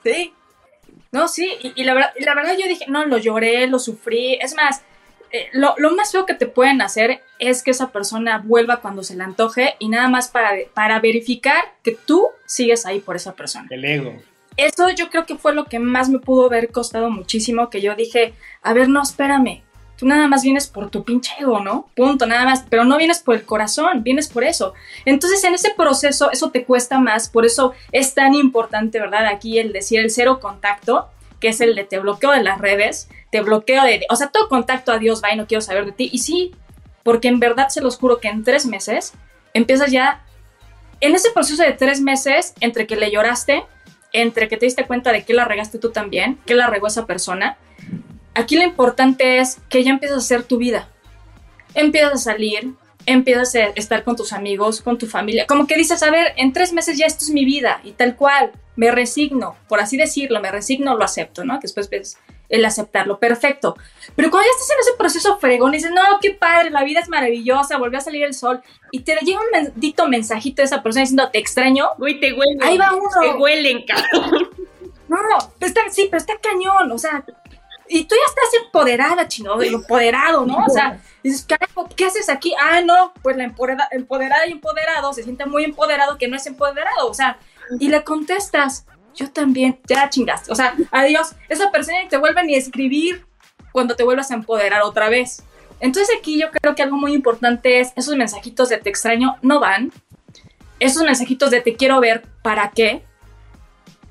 [SPEAKER 3] Sí. No, sí, y, la, verdad, la verdad yo dije, no, lo lloré, lo sufrí. Es más, eh, lo, más feo que te pueden hacer es que esa persona vuelva cuando se le antoje y nada más para, para verificar que tú sigues ahí por esa persona.
[SPEAKER 2] El ego.
[SPEAKER 3] Eso yo creo que fue lo que más me pudo haber costado muchísimo, que yo dije, a ver, no, espérame, tú nada más vienes por tu pinche ego, ¿no? Punto, nada más, pero no vienes por el corazón, vienes por eso. Entonces en ese proceso eso te cuesta más, por eso es tan importante, ¿verdad? Aquí el decir el cero contacto, que es el de te bloqueo de las redes, te bloqueo de, o sea, todo contacto a Dios va y no quiero saber de ti. Y sí, porque en verdad se los juro que en tres meses empiezas ya, en ese proceso de tres meses, entre que le lloraste, entre que te diste cuenta de que la regaste tú también, que la regó esa persona, aquí lo importante es que ya empiezas a hacer tu vida. Empiezas a salir, empiezas a estar con tus amigos, con tu familia. Como que dices, a ver, en tres meses ya esto es mi vida y tal cual, me resigno, por así decirlo, me resigno, lo acepto, ¿no? Que después ves el aceptarlo, perfecto. Pero cuando ya estás en ese proceso fregón y dices, no, qué padre, la vida es maravillosa, volvió a salir el sol, y te llega un bendito mensajito de esa persona diciendo, te extraño.
[SPEAKER 1] Uy, te huelen.
[SPEAKER 3] Ahí va uno.
[SPEAKER 1] Te huelen, cabrón.
[SPEAKER 3] No, no, está, sí, pero está cañón, o sea, y tú ya estás empoderada, chino, empoderado, ¿no? O sea, dices, carajo, ¿qué haces aquí? Ah, no, pues la empoderada y empoderado se siente muy empoderado que no es empoderado, o sea, y le contestas, yo también, ya chingaste. O sea, adiós, esa persona te vuelve ni a escribir cuando te vuelvas a empoderar otra vez. Entonces aquí yo creo que algo muy importante es esos mensajitos de te extraño no van. Esos mensajitos de te quiero ver, ¿para qué?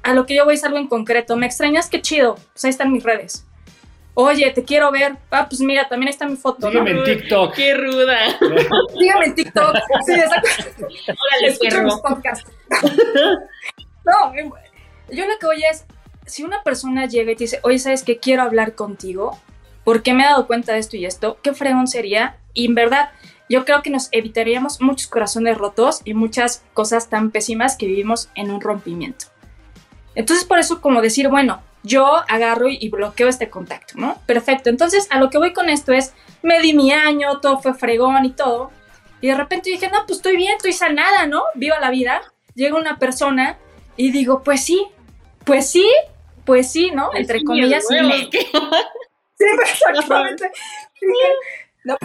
[SPEAKER 3] A lo que yo voy es algo en concreto. ¿Me extrañas? Qué chido. Pues ahí están mis redes. Oye, te quiero ver. Ah, pues mira, también está mi foto.
[SPEAKER 2] Sígueme en TikTok.
[SPEAKER 1] Qué ruda.
[SPEAKER 3] Sígueme en TikTok. Sí, exacto. Escucha mis podcasts. no, yo lo que voy es, si una persona llega y te dice, oye, ¿sabes qué? Quiero hablar contigo, porque me he dado cuenta de esto y esto, qué fregón sería. Y en verdad, yo creo que nos evitaríamos muchos corazones rotos y muchas cosas tan pésimas que vivimos en un rompimiento. Entonces, por eso, como decir, bueno, yo agarro y bloqueo este contacto, ¿no? Perfecto. Entonces, a lo que voy con esto es, me di mi año, todo fue fregón y todo. Y de repente dije, no, pues estoy bien, estoy sanada, ¿no? Viva la vida. Llega una persona y digo, pues sí, pues sí, pues sí, ¿no? Entre comillas. Sí, sí, exactamente. no,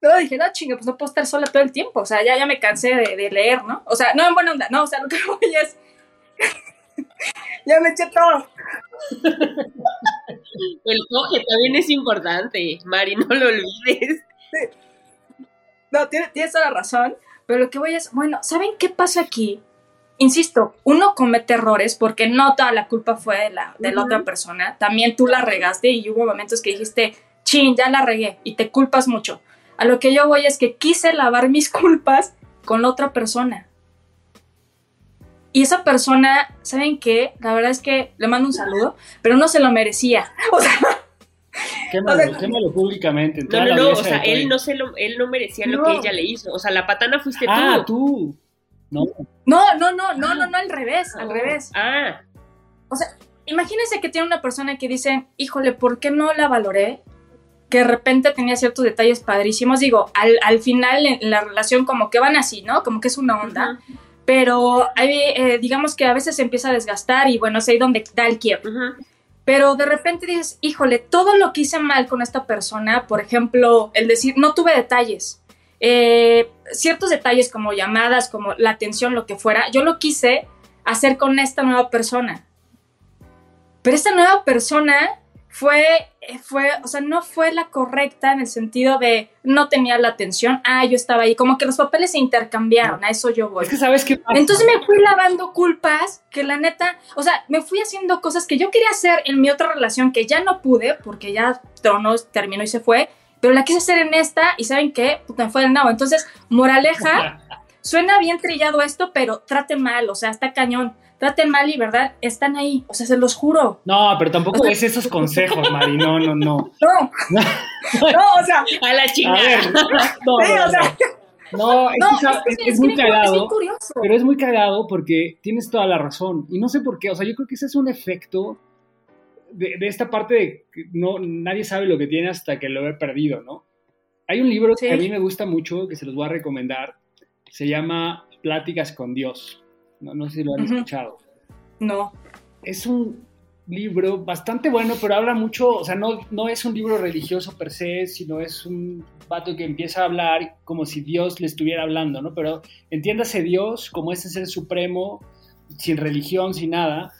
[SPEAKER 3] no, dije, no, chinga, pues no puedo estar sola todo el tiempo. O sea, ya, ya me cansé de, leer, ¿no? O sea, no en buena onda, no, o sea, lo que voy es. ya me eché todo.
[SPEAKER 1] El coge también es importante, Mari, no lo olvides. Sí.
[SPEAKER 3] No, tienes, tienes toda la razón, pero lo que voy es, bueno, ¿saben qué pasa aquí? insisto, uno comete errores porque no toda la culpa fue de la, de la otra persona. También tú la regaste y hubo momentos que dijiste, chin, ya la regué y te culpas mucho. A lo que yo voy es que quise lavar mis culpas con la otra persona. Y esa persona, ¿saben qué? La verdad es que le mando un saludo, pero no se lo merecía. O sea,
[SPEAKER 2] Quémalo, públicamente.
[SPEAKER 1] No, no, no, o sea, él no, se lo, él no merecía lo que ella le hizo. O sea, la patana fuiste
[SPEAKER 2] ah, tú. No.
[SPEAKER 3] No, no, no, no, no, no, al revés, al revés.
[SPEAKER 1] Ah.
[SPEAKER 3] O sea, imagínense que tiene una persona que dice, híjole, ¿por qué no la valoré? Que de repente tenía ciertos detalles padrísimos. Digo, al, final en la relación como que van así, ¿no? Como que es una onda. Pero hay, eh, digamos que a veces se empieza a desgastar y bueno, es ahí donde da el quiebre. Pero de repente dices, híjole, todo lo que hice mal con esta persona, por ejemplo, el decir, no tuve detalles eh, ciertos detalles como llamadas, como la atención, lo que fuera, yo lo quise hacer con esta nueva persona. Pero esta nueva persona fue, fue, o sea, no fue la correcta en el sentido de no tenía la atención, ah, yo estaba ahí, como que los papeles se intercambiaron, a eso yo voy.
[SPEAKER 2] Es que sabes qué
[SPEAKER 3] Entonces me fui lavando culpas que la neta, o sea, me fui haciendo cosas que yo quería hacer en mi otra relación que ya no pude porque ya tronó, terminó y se fue pero la quise hacer en esta y ¿saben qué? Puta, fue del nabo. Entonces, moraleja, suena bien trillado esto, pero trate mal, o sea, está cañón. Traten mal y verdad, están ahí, o sea, se los juro.
[SPEAKER 2] No, pero tampoco es esos consejos, Mari, no, no, no.
[SPEAKER 3] No, no, o sea,
[SPEAKER 1] a la chingada.
[SPEAKER 2] no, o sea, no, es, muy cagado. pero es muy cagado porque tienes toda la razón. Y no sé por qué. O sea, yo creo que ese es un efecto de, esta parte de que no, nadie sabe lo que tiene hasta que lo he perdido, ¿no? Hay un libro que a mí me gusta mucho, que se los voy a recomendar. Se llama Pláticas con Dios. No, no sé si lo han escuchado.
[SPEAKER 3] No.
[SPEAKER 2] Es un libro bastante bueno, pero habla mucho, o sea, no, no es un libro religioso per se, sino es un vato que empieza a hablar como si Dios le estuviera hablando, ¿no? Pero entiéndase Dios como ese ser supremo, sin religión, sin nada.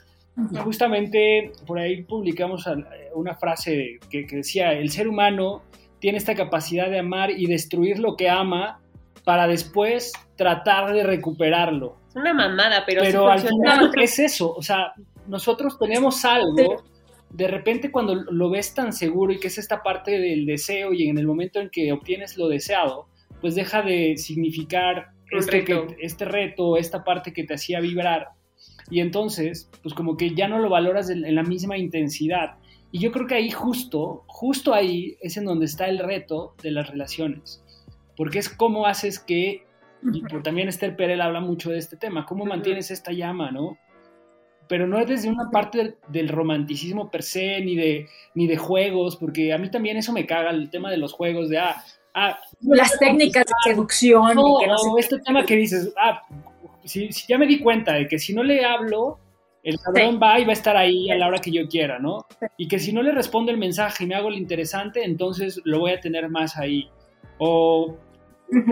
[SPEAKER 2] Y justamente por ahí publicamos una frase que, que decía, el ser humano tiene esta capacidad de amar y destruir lo que ama para después tratar de recuperarlo.
[SPEAKER 1] Es una mamada, pero,
[SPEAKER 2] pero al final es eso, o sea, nosotros tenemos algo, de repente cuando lo ves tan seguro y que es esta parte del deseo y en el momento en que obtienes lo deseado, pues deja de significar este reto. este reto, esta parte que te hacía vibrar. Y entonces, pues como que ya no lo valoras en la misma intensidad. Y yo creo que ahí justo, justo ahí es en donde está el reto de las relaciones. Porque es cómo haces que, y también Esther Perel habla mucho de este tema, cómo mantienes esta llama, ¿no? pero no es desde una parte del, romanticismo per se, ni de, ni de juegos, porque a mí también eso me caga, el tema de los juegos, de, ah, ah
[SPEAKER 3] las técnicas de seducción.
[SPEAKER 2] No, no este tema que dices, ah, si, ya me di cuenta de que si no le hablo, el cabrón va y va a estar ahí a la hora que yo quiera, ¿no? Y que si no le respondo el mensaje y me hago lo interesante, entonces lo voy a tener más ahí. O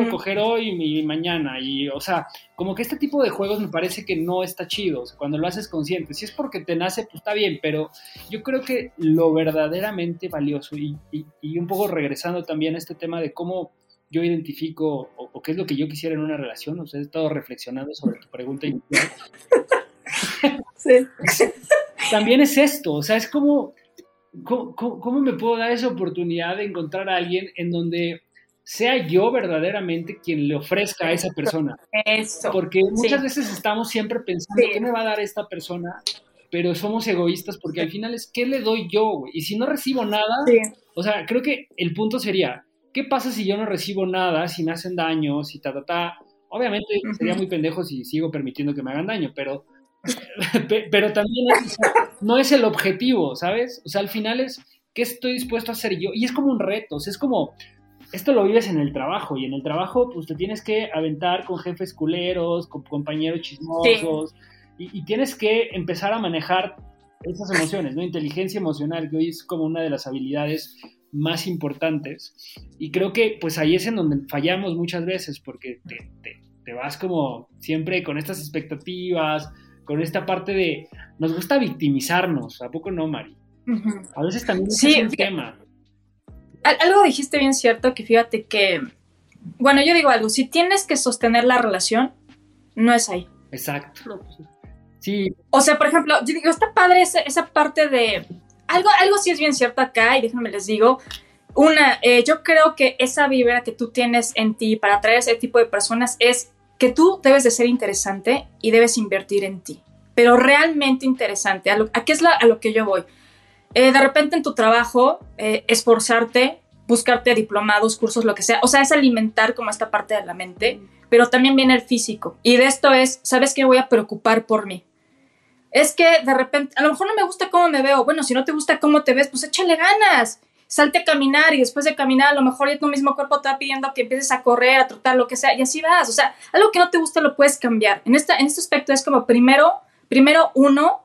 [SPEAKER 2] coger hoy y mañana. Y, o sea, como que este tipo de juegos me parece que no está chido, cuando lo haces consciente. Si es porque te nace, pues está bien, pero yo creo que lo verdaderamente valioso, y, un poco regresando también a este tema de cómo yo identifico o, qué es lo que yo quisiera en una relación, o sea, he estado reflexionando sobre tu pregunta sí. También es esto, o sea, es como, ¿cómo, ¿cómo, me puedo dar esa oportunidad de encontrar a alguien en donde sea yo verdaderamente quien le ofrezca a esa persona.
[SPEAKER 3] Eso.
[SPEAKER 2] Porque muchas veces estamos siempre pensando, ¿qué me va a dar esta persona? Pero somos egoístas porque al final es, ¿qué le doy yo? Y si no recibo nada, o sea, creo que el punto sería, ¿qué pasa si yo no recibo nada, si me hacen daño, si ta, ta, ta? Obviamente sería muy pendejo si sigo permitiendo que me hagan daño, pero, pero también no es el objetivo, ¿sabes? O sea, al final es, ¿qué estoy dispuesto a hacer yo? Y es como un reto, o sea, es como, esto lo vives en el trabajo y en el trabajo pues te tienes que aventar con jefes culeros, con compañeros chismosos y, tienes que empezar a manejar esas emociones, ¿no? Inteligencia emocional, que hoy es como una de las habilidades más importantes y creo que pues ahí es en donde fallamos muchas veces porque te, vas como siempre con estas expectativas, con esta parte de nos gusta victimizarnos, ¿a poco no, Mari? A veces también es un tema
[SPEAKER 3] algo dijiste bien cierto, que fíjate que, bueno, yo digo algo, si tienes que sostener la relación, no es ahí.
[SPEAKER 2] Exacto. Sí.
[SPEAKER 3] O sea, por ejemplo, yo digo, está padre esa, esa parte de, algo, algo sí es bien cierto acá, y déjenme les digo, una, eh, yo creo que esa vibra que tú tienes en ti para atraer a ese tipo de personas es que tú debes de ser interesante y debes invertir en ti, pero realmente interesante. ¿A, qué es a lo que yo voy? Eh, de repente en tu trabajo, eh, esforzarte, buscarte diplomados, cursos, lo que sea. O sea, es alimentar como esta parte de la mente, pero también viene el físico. Y de esto es, ¿sabes qué? Voy a preocupar por mí. Es que de repente, a lo mejor no me gusta cómo me veo. Bueno, si no te gusta cómo te ves, pues échale ganas. Salte a caminar y después de caminar, a lo mejor ya tu mismo cuerpo te va pidiendo que empieces a correr, a trotar, lo que sea, y así vas. O sea, algo que no te gusta lo puedes cambiar. En, esta, en este aspecto es como primero, primero uno,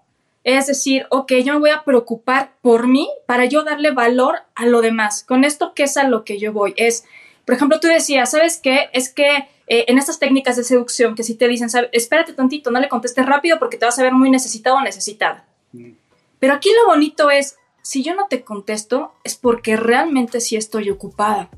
[SPEAKER 3] es decir, ok, yo me voy a preocupar por mí para yo darle valor a lo demás. Con esto, ¿qué es a lo que yo voy? Es, por ejemplo, tú decías, ¿sabes qué? Es que eh, en estas técnicas de seducción que si te dicen, espérate tantito, no le contestes rápido porque te vas a ver muy necesitado o necesitada. Mm. Pero aquí lo bonito es, si yo no te contesto, es porque realmente sí estoy ocupada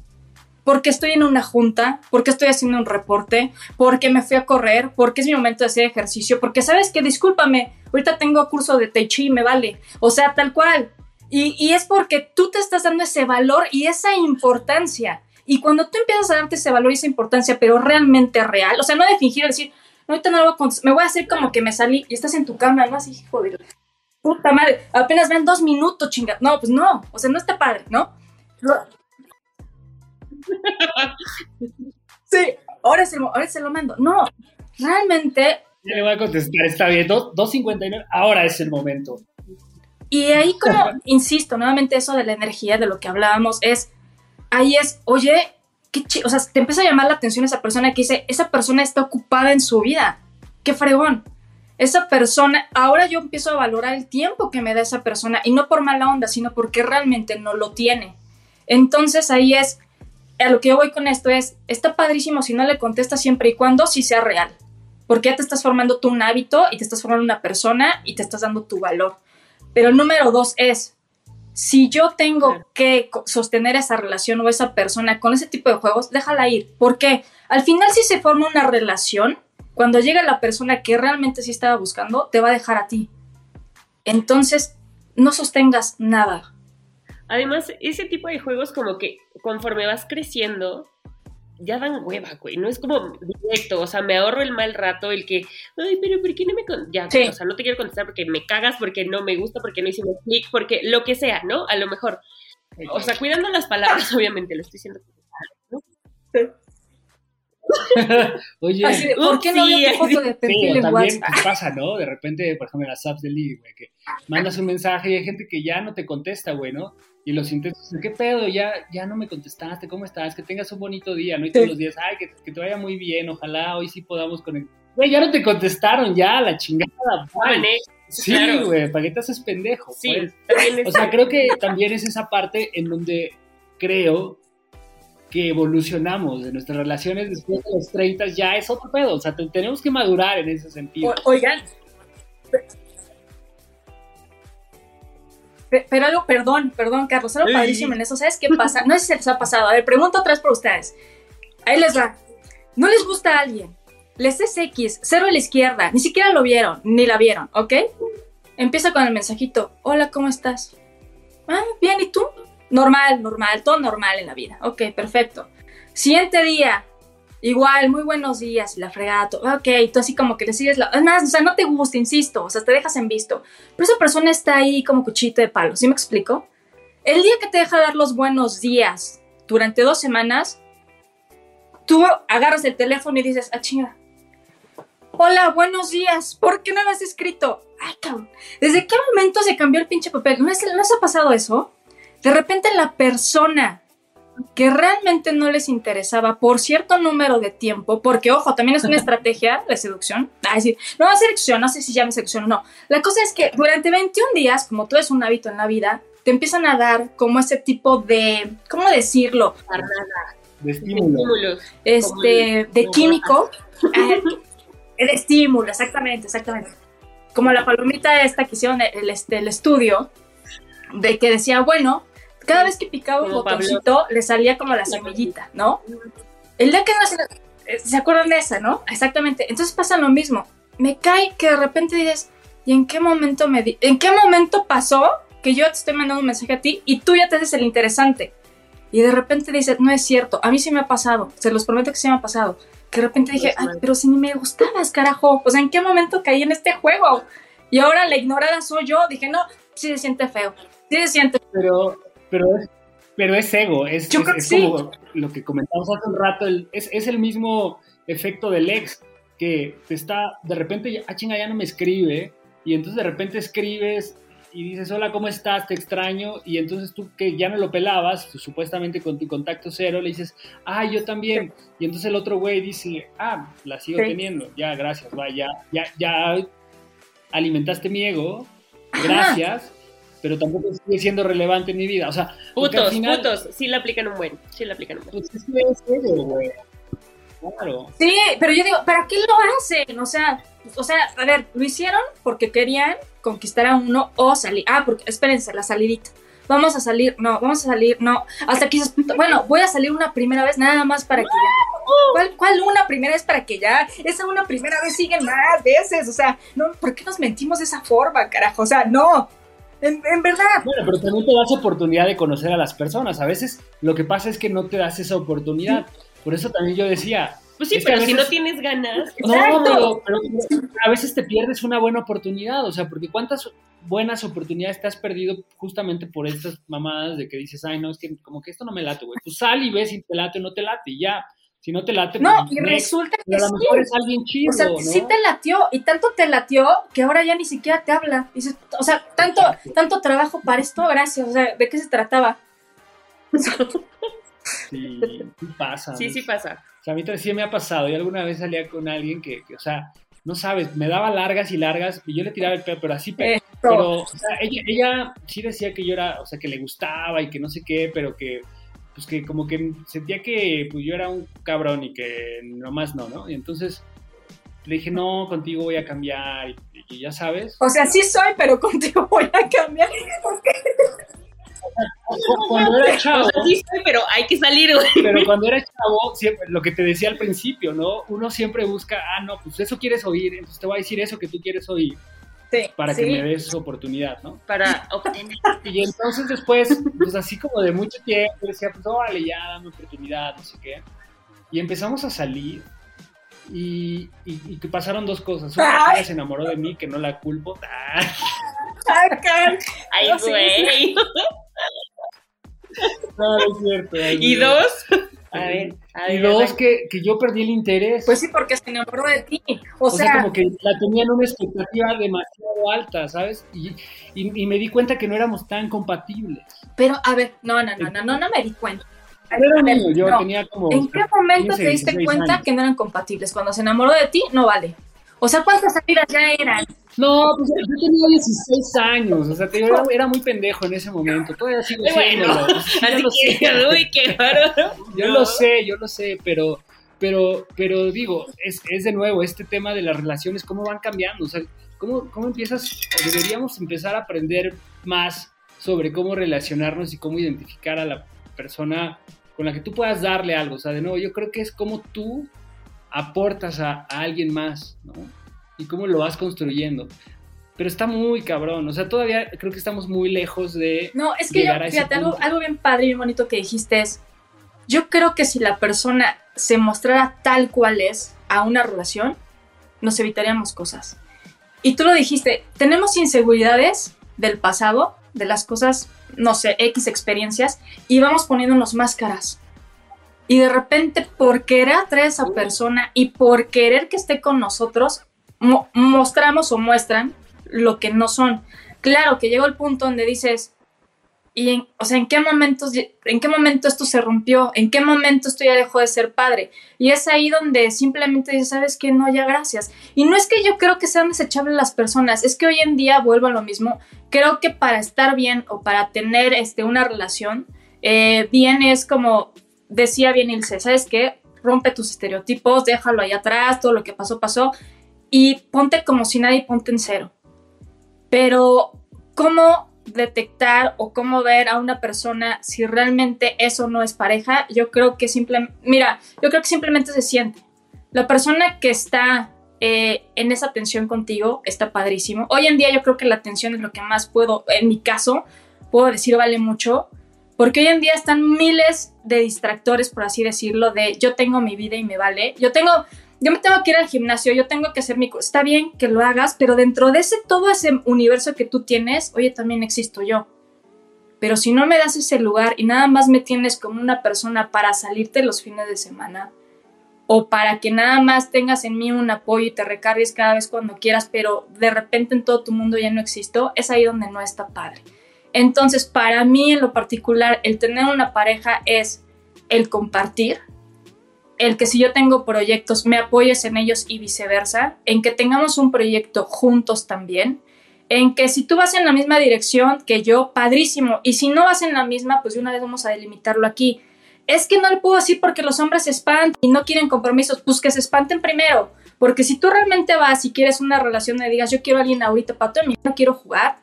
[SPEAKER 3] porque estoy en una junta, porque estoy haciendo un reporte, porque me fui a correr, porque es mi momento de hacer ejercicio, porque sabes que, discúlpame, ahorita tengo curso de Tai Chi me vale. O sea, tal cual. Y, y es porque tú te estás dando ese valor y esa importancia. Y cuando tú empiezas a darte ese valor y esa importancia, pero realmente real, o sea, no de fingir decir, ahorita no lo voy a me voy a hacer como que me salí y estás en tu cama, ¿no? Así, joder, puta madre, apenas ven dos minutos, chinga. No, pues no, o sea, no está padre, ¿no? Sí, ahora se, ahora se lo mando. No, realmente...
[SPEAKER 2] Ya le voy a contestar, está bien, 2.59, ahora es el momento.
[SPEAKER 3] Y ahí como, insisto, nuevamente eso de la energía, de lo que hablábamos, es, ahí es, oye, qué o sea, te empieza a llamar la atención esa persona que dice, esa persona está ocupada en su vida, qué fregón. Esa persona, ahora yo empiezo a valorar el tiempo que me da esa persona, y no por mala onda, sino porque realmente no lo tiene. Entonces ahí es, a lo que yo voy con esto es, está padrísimo si no le contestas siempre y cuando sí sea real, porque ya te estás formando tú un hábito y te estás formando una persona y te estás dando tu valor. Pero el número dos es, si yo tengo que sostener esa relación o esa persona con ese tipo de juegos, déjala ir. Porque al final si se forma una relación, cuando llega la persona que realmente sí estaba buscando, te va a dejar a ti. Entonces, no sostengas nada.
[SPEAKER 1] Además, ese tipo de juegos como que conforme vas creciendo, ya dan hueva, güey. No es como directo, o sea, me ahorro el mal rato, el que, ay, pero ¿por qué no me Ya, o sea, no te quiero contestar porque me cagas, porque no me gusta, porque no hicimos clic, porque lo que sea, ¿no? A lo mejor. O sea, cuidando las palabras, obviamente, lo estoy diciendo. ¿no?
[SPEAKER 2] Oye,
[SPEAKER 3] ¿por qué no había foto de perfil en
[SPEAKER 2] también pasa, ¿no? De repente, por ejemplo, en las apps de League, güey, que mandas un mensaje y hay gente que ya no te contesta, güey, ¿no? Y los intentos, ¿qué pedo? Ya, ya no me contestaste, ¿cómo estás? Que tengas un bonito día, ¿no? Y todos los días, ay, que, que te vaya muy bien, ojalá hoy sí podamos conectar. Güey, ya no te contestaron, ya, la chingada. Sí, güey, ¿para qué te haces pendejo? Sí, pues? O sea, creo que también es esa parte en donde creo que evolucionamos de nuestras relaciones después de los 30 ya es otro pedo. O sea, tenemos que madurar en ese sentido.
[SPEAKER 3] oigan, pero algo, perdón, perdón, Carlos, algo padrísimo en eso. ¿Sabes qué pasa? No sé si les ha pasado. A ver, pregunto otra vez por ustedes. Ahí les va. No les gusta a alguien. Les es X, cero a la izquierda. Ni siquiera lo vieron, ni la vieron, ¿ok? Empieza con el mensajito. Hola, ¿cómo estás? Ah, bien, ¿y tú? Normal, normal, todo normal en la vida. Ok, perfecto. Siguiente día, igual, muy buenos días, la fregada, ok, tú así como que le sigues la... Además, o sea, no te gusta, insisto, o sea, te dejas en visto. Pero esa persona está ahí como cuchito de palo, ¿sí me explico? El día que te deja dar los buenos días durante dos semanas, tú agarras el teléfono y dices, ah, chinga. Hola, buenos días. ¿Por qué no me has escrito? Ay, cabrón. ¿Desde qué momento se cambió el pinche papel? ¿No, ¿No se ha pasado eso? De repente la persona que realmente no les interesaba por cierto número de tiempo, porque ojo, también es una estrategia de seducción, a decir, no va a seducción, no sé si llame seducción o no. La cosa es que durante 21 días, como todo es un hábito en la vida, te empiezan a dar como ese tipo de, ¿cómo decirlo?
[SPEAKER 2] De estímulo.
[SPEAKER 3] Este, de químico. De estímulo, exactamente, exactamente. Como la palomita esta que hicieron el, este, el estudio, de que decía, bueno, cada vez que picaba un botoncito le salía como la semillita, ¿no? El día que no se, eh, se acuerdan de esa, ¿no? Exactamente. Entonces pasa lo mismo. Me cae que de repente dices, ¿y en qué momento me di en qué momento pasó que yo te estoy mandando un mensaje a ti y tú ya te haces el interesante? Y de repente dices, no es cierto, a mí sí me ha pasado, se los prometo que sí me ha pasado. Que de repente dije, ay, pero si ni me gustabas, carajo. O sea, ¿en qué momento caí en este juego? Y ahora la ignorada soy yo. Dije, no, sí se siente feo. Sí se siente.
[SPEAKER 2] Pero pero es, pero es ego, es, como lo que comentamos hace un rato, es, es, el mismo efecto del ex, que te está, de repente, ah, chinga, ya no me escribe, y entonces de repente escribes y dices, hola, ¿cómo estás? Te extraño, y entonces tú que ya no lo pelabas, supuestamente con tu contacto cero, le dices, ah, yo también, y entonces el otro güey dice, ah, la sigo teniendo, ya, gracias, va, ya, ya, ya alimentaste mi ego, gracias pero tampoco sigue siendo relevante en mi vida. O sea,
[SPEAKER 1] putos, putos, sí le aplican un buen, sí le aplican un buen. Pues
[SPEAKER 2] güey. Claro.
[SPEAKER 3] Sí, pero yo digo, ¿para qué lo hacen? O sea, o sea, a ver, lo hicieron porque querían conquistar a uno o salir. Ah, porque espérense, la salidita. Vamos a salir, no, vamos a salir, no. Hasta que bueno, voy a salir una primera vez nada más para que ya. ¿Cuál, ¿Cuál una primera vez para que ya? Esa una primera vez sigue más veces. O sea, no, ¿por qué nos mentimos de esa forma, carajo? O sea, no. En, verdad.
[SPEAKER 2] Bueno, pero también te das oportunidad de conocer a las personas. A veces lo que pasa es que no te das esa oportunidad. Por eso también yo decía,
[SPEAKER 1] Pues sí, pero si no tienes ganas.
[SPEAKER 2] No, pero, a veces te pierdes una buena oportunidad, o sea, porque cuántas buenas oportunidades te has perdido justamente por estas mamadas de que dices, ay, no, es que como que esto no me late, güey. Pues sal y ves si te late o no te late y ya. Si no te late,
[SPEAKER 3] no, pues, y resulta que
[SPEAKER 2] a lo mejor es alguien chido.
[SPEAKER 3] O sea, sí te latió y tanto te latió que ahora ya ni siquiera te habla. Dices, o sea, tanto, tanto trabajo para esto, gracias. O sea, ¿de qué se trataba?
[SPEAKER 2] Sí, sí pasa.
[SPEAKER 1] Sí, sí pasa.
[SPEAKER 2] O sea, a mí sí me ha pasado. Y alguna vez salía con alguien que, o sea, no sabes, me daba largas y largas y yo le tiraba el pelo, pero así, pero, pero o sea, ella, ella sí decía que yo era, o sea, que le gustaba y que no sé qué, pero que pues que como que sentía que pues yo era un cabrón y que nomás no, ¿no? Y entonces le dije, no, contigo voy a cambiar y, ya sabes.
[SPEAKER 3] O sea, sí soy, pero contigo voy a cambiar.
[SPEAKER 2] cuando era chavo.
[SPEAKER 1] sí soy, pero hay que salir,
[SPEAKER 2] Pero cuando era chavo, siempre, lo que te decía al principio, ¿no? Uno siempre busca, ah, no, pues eso quieres oír, entonces te voy a decir eso que tú quieres oír para que me des oportunidad, ¿no?
[SPEAKER 1] Para obtener.
[SPEAKER 2] Y entonces después, pues así como de mucho tiempo, decía, pues órale, ya, dame oportunidad, no sé qué. Y empezamos a salir y, y, que pasaron dos cosas. Una, ella se enamoró de mí, que no la culpo.
[SPEAKER 1] Ay, güey.
[SPEAKER 2] No, es cierto.
[SPEAKER 1] y dos, a ver,
[SPEAKER 2] y dos, que, que, yo perdí el interés.
[SPEAKER 3] Pues sí, porque se enamoró de ti. O,
[SPEAKER 2] sea, como que la tenían una expectativa demasiado alta, ¿sabes? Y, y, me di cuenta que no éramos tan compatibles.
[SPEAKER 3] Pero, a ver, no, no, no, no, no, no me di cuenta.
[SPEAKER 2] yo tenía como.
[SPEAKER 3] ¿En qué momento te diste cuenta que no eran compatibles? Cuando se enamoró de ti, no vale. O sea, ¿cuántas salidas ya eran?
[SPEAKER 2] No, pues yo tenía 16 años, o sea, te era, era, muy pendejo en ese momento, todavía sigo
[SPEAKER 1] bueno, así lo sé. uy, qué raro.
[SPEAKER 2] Yo lo sé, yo lo sé, pero, pero, pero digo, es, es de nuevo este tema de las relaciones, cómo van cambiando, o sea, cómo, cómo empiezas, o deberíamos empezar a aprender más sobre cómo relacionarnos y cómo identificar a la persona con la que tú puedas darle algo, o sea, de nuevo, yo creo que es como tú aportas a, a alguien más, ¿no? Y cómo lo vas construyendo. Pero está muy cabrón, o sea, todavía creo que estamos muy lejos de...
[SPEAKER 3] No, es que yo, fíjate, algo, algo bien padre y bien bonito que dijiste es, yo creo que si la persona se mostrara tal cual es a una relación, nos evitaríamos cosas. Y tú lo dijiste, tenemos inseguridades del pasado, de las cosas, no sé, X experiencias, y vamos poniéndonos máscaras. Y de repente, por querer atraer a esa persona y por querer que esté con nosotros, mostramos o muestran lo que no son. Claro que llegó el punto donde dices, y en, o sea, ¿en qué, momentos, ¿en qué momento esto se rompió? ¿En qué momento esto ya dejó de ser padre? Y es ahí donde simplemente dices, ¿sabes qué? No, ya gracias. Y no es que yo creo que sean desechables las personas, es que hoy en día vuelvo a lo mismo. Creo que para estar bien o para tener este, una relación, eh, bien es como decía bien Ilse, ¿sabes qué? Rompe tus estereotipos, déjalo ahí atrás, todo lo que pasó, pasó y ponte como si nadie, ponte en cero. Pero, ¿cómo detectar o cómo ver a una persona si realmente eso no es pareja? Yo creo que simplemente, mira, yo creo que simplemente se siente. La persona que está eh, en esa tensión contigo está padrísimo. Hoy en día yo creo que la atención es lo que más puedo, en mi caso, puedo decir vale mucho. Porque hoy en día están miles de distractores, por así decirlo, de yo tengo mi vida y me vale. Yo tengo, yo me tengo que ir al gimnasio, yo tengo que hacer mi... Está bien que lo hagas, pero dentro de ese, todo ese universo que tú tienes, oye, también existo yo. Pero si no me das ese lugar y nada más me tienes como una persona para salirte los fines de semana, o para que nada más tengas en mí un apoyo y te recargues cada vez cuando quieras, pero de repente en todo tu mundo ya no existo, es ahí donde no está padre. Entonces, para mí en lo particular, el tener una pareja es el compartir, el que si yo tengo proyectos me apoyes en ellos y viceversa, en que tengamos un proyecto juntos también, en que si tú vas en la misma dirección que yo, padrísimo, y si no vas en la misma, pues de una vez vamos a delimitarlo aquí. Es que no le puedo decir porque los hombres se espantan y no quieren compromisos, pues que se espanten primero, porque si tú realmente vas y quieres una relación y digas yo quiero a alguien ahorita para todo no quiero jugar,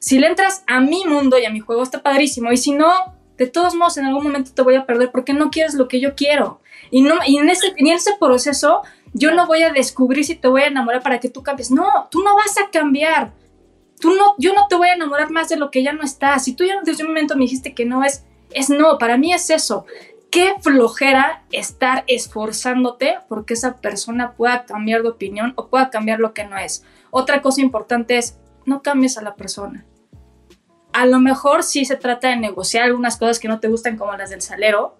[SPEAKER 3] si le entras a mi mundo y a mi juego está padrísimo, y si no, de todos modos en algún momento te voy a perder porque no quieres lo que yo quiero. Y, no, y en, ese, en ese proceso yo no voy a descubrir si te voy a enamorar para que tú cambies. No, tú no vas a cambiar. Tú no, yo no te voy a enamorar más de lo que ya no está. Si tú ya desde un momento me dijiste que no es, es no, para mí es eso. qué flojera estar esforzándote porque esa persona pueda cambiar de opinión o pueda cambiar lo que no es. Otra cosa importante es, no cambies a la persona. A lo mejor sí se trata de negociar algunas cosas que no te gustan como las del salero,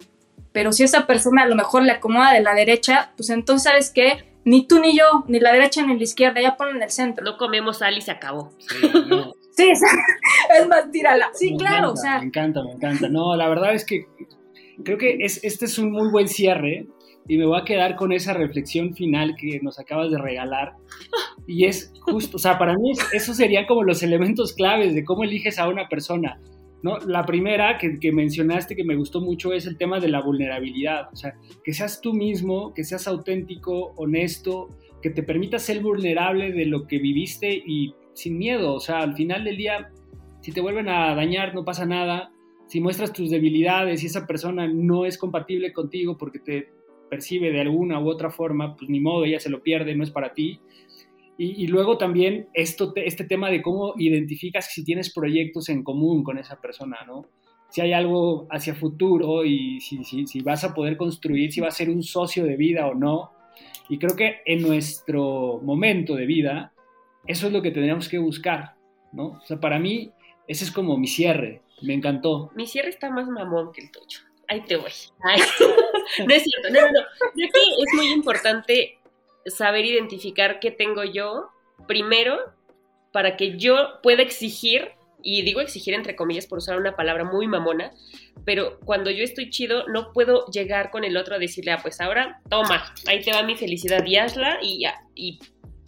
[SPEAKER 3] pero si esa persona a lo mejor le acomoda de la derecha, pues entonces sabes que ni tú ni yo, ni la derecha ni la izquierda, ya ponen en el centro.
[SPEAKER 1] No comemos sal y se acabó.
[SPEAKER 3] Sí, es más, tírala. Sí, claro, o sea.
[SPEAKER 2] Me encanta, me encanta. No, la verdad es que creo que es, este es un muy buen cierre y me voy a quedar con esa reflexión final que nos acabas de regalar. Y es justo, o sea, para mí eso serían como los elementos claves de cómo eliges a una persona. ¿no? La primera que, que, mencionaste que me gustó mucho es el tema de la vulnerabilidad. O sea, que seas tú mismo, que seas auténtico, honesto, que te permitas ser vulnerable de lo que viviste y sin miedo. O sea, al final del día, si te vuelven a dañar, no pasa nada si muestras tus debilidades y esa persona no es compatible contigo porque te percibe de alguna u otra forma, pues ni modo, ella se lo pierde, no es para ti. Y, luego también esto, este tema de cómo identificas si tienes proyectos en común con esa persona, ¿no? Si hay algo hacia futuro y si, vas a poder construir, si va a ser un socio de vida o no. Y creo que en nuestro momento de vida, eso es lo que tendríamos que buscar, ¿no? O sea, para mí, ese es como mi cierre. Me encantó.
[SPEAKER 1] Mi cierre está más mamón que el tuyo. Ahí te voy. no es cierto, no, no, no. Creo que es muy importante saber identificar qué tengo yo primero para que yo pueda exigir, y digo exigir entre comillas por usar una palabra muy mamona, pero cuando yo estoy chido no puedo llegar con el otro a decirle, ah, pues ahora toma, ahí te va mi felicidad y hazla y y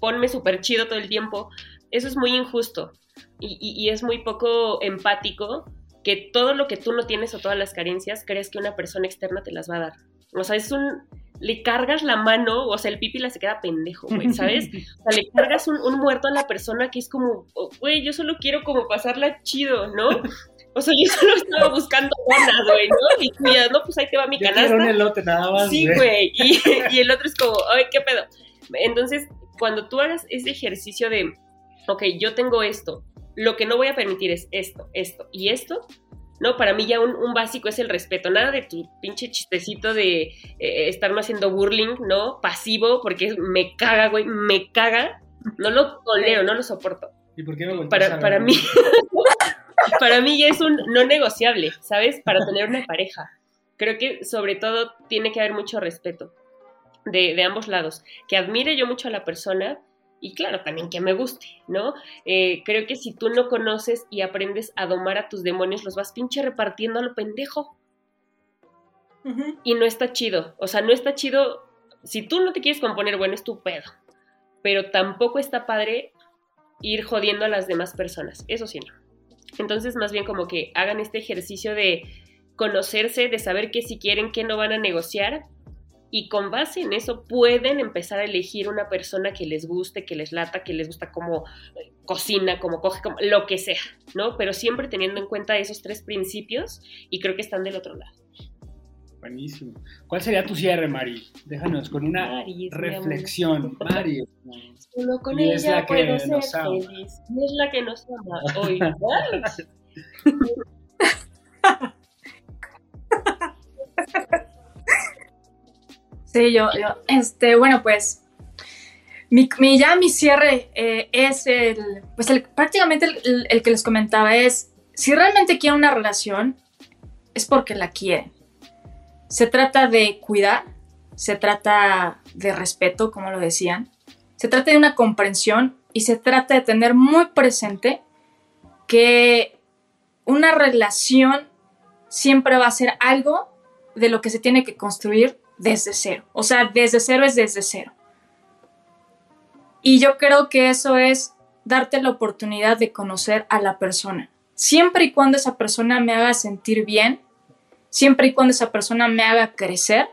[SPEAKER 1] ponme súper chido todo el tiempo. Eso es muy injusto y, y es muy poco empático que todo lo que tú no tienes o todas las carencias crees que una persona externa te las va a dar. O sea, es un... Le cargas la mano, o sea, el pipi la se queda pendejo, güey, ¿sabes? O sea, le cargas un, muerto a la persona que es como, oh, güey, yo solo quiero como pasarla chido, ¿no? O sea, yo solo estaba buscando ganas, güey, ¿no? Y tú ya, no, pues ahí te va mi canasta.
[SPEAKER 2] un elote nada más.
[SPEAKER 1] Sí, güey. Y, y el otro es como, ay, ¿qué pedo? Entonces, cuando tú hagas ese ejercicio de, ok, yo tengo esto, lo que no voy a permitir es esto, esto y esto. No, para mí ya un, básico es el respeto. Nada de tu pinche chistecito de eh, estarme haciendo burling, ¿no? Pasivo, porque me caga, güey, me caga. No lo tolero, no lo soporto.
[SPEAKER 2] ¿Y por qué me
[SPEAKER 1] Para, para mí, para mí ya es un no negociable, ¿sabes? Para tener una pareja. Creo que sobre todo tiene que haber mucho respeto de, de ambos lados. Que admire yo mucho a la persona, y claro, también que me guste, ¿no? Eh, creo que si tú no conoces y aprendes a domar a tus demonios, los vas pinche repartiendo a lo pendejo. Y no está chido. O sea, no está chido. Si tú no te quieres componer, bueno, es tu pedo. Pero tampoco está padre ir jodiendo a las demás personas. Eso sí, no. Entonces, más bien como que hagan este ejercicio de conocerse, de saber qué si quieren, qué no van a negociar y con base en eso pueden empezar a elegir una persona que les guste, que les lata, que les gusta como eh, cocina, como coge, como, lo que sea, ¿no? Pero siempre teniendo en cuenta esos tres principios y creo que están del otro lado.
[SPEAKER 2] Buenísimo. ¿Cuál sería tu cierre, Mari? Déjanos con una reflexión. Mari.
[SPEAKER 1] Solo con ella es la que puedo ser nos ama. feliz. Es la que nos ama hoy.
[SPEAKER 3] Sí, yo, este, bueno, pues mi, ya mi cierre eh, es el, pues el, prácticamente el, que les comentaba es, si realmente quieren una relación, es porque la quieren. Se trata de cuidar, se trata de respeto, como lo decían, se trata de una comprensión y se trata de tener muy presente que una relación siempre va a ser algo de lo que se tiene que construir desde cero. O sea, desde cero es desde cero. Y yo creo que eso es darte la oportunidad de conocer a la persona. Siempre y cuando esa persona me haga sentir bien, siempre y cuando esa persona me haga crecer,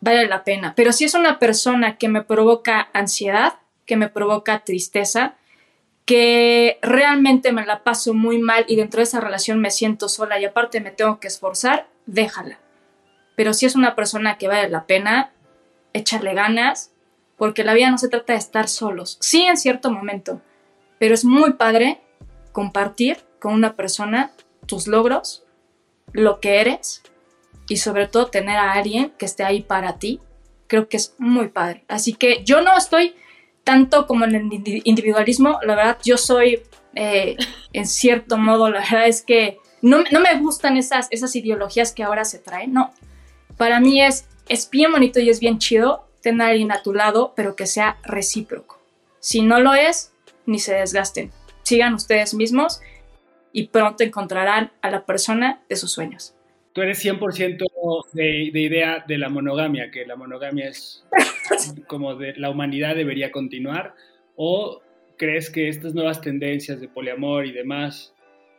[SPEAKER 3] vale la pena. Pero si es una persona que me provoca ansiedad, que me provoca tristeza, que realmente me la paso muy mal y dentro de esa relación me siento sola y aparte me tengo que esforzar, déjala pero si es una persona que vale la pena, echarle ganas, porque la vida no se trata de estar solos. Sí, en cierto momento, pero es muy padre compartir con una persona tus logros, lo que eres y sobre todo tener a alguien que esté ahí para ti, creo que es muy padre. Así que yo no estoy tanto como en el individualismo, la verdad, yo soy eh, en cierto modo, la verdad es que no, no, me gustan esas, esas ideologías que ahora se traen, no. Para mí es, es bien bonito y es bien chido tener a alguien a tu lado, pero que sea recíproco. Si no lo es, ni se desgasten. Sigan ustedes mismos y pronto encontrarán a la persona de sus sueños.
[SPEAKER 2] Tú eres 100% de, de idea de la monogamia, que la monogamia es como de la humanidad debería continuar, o crees que estas nuevas tendencias de poliamor y demás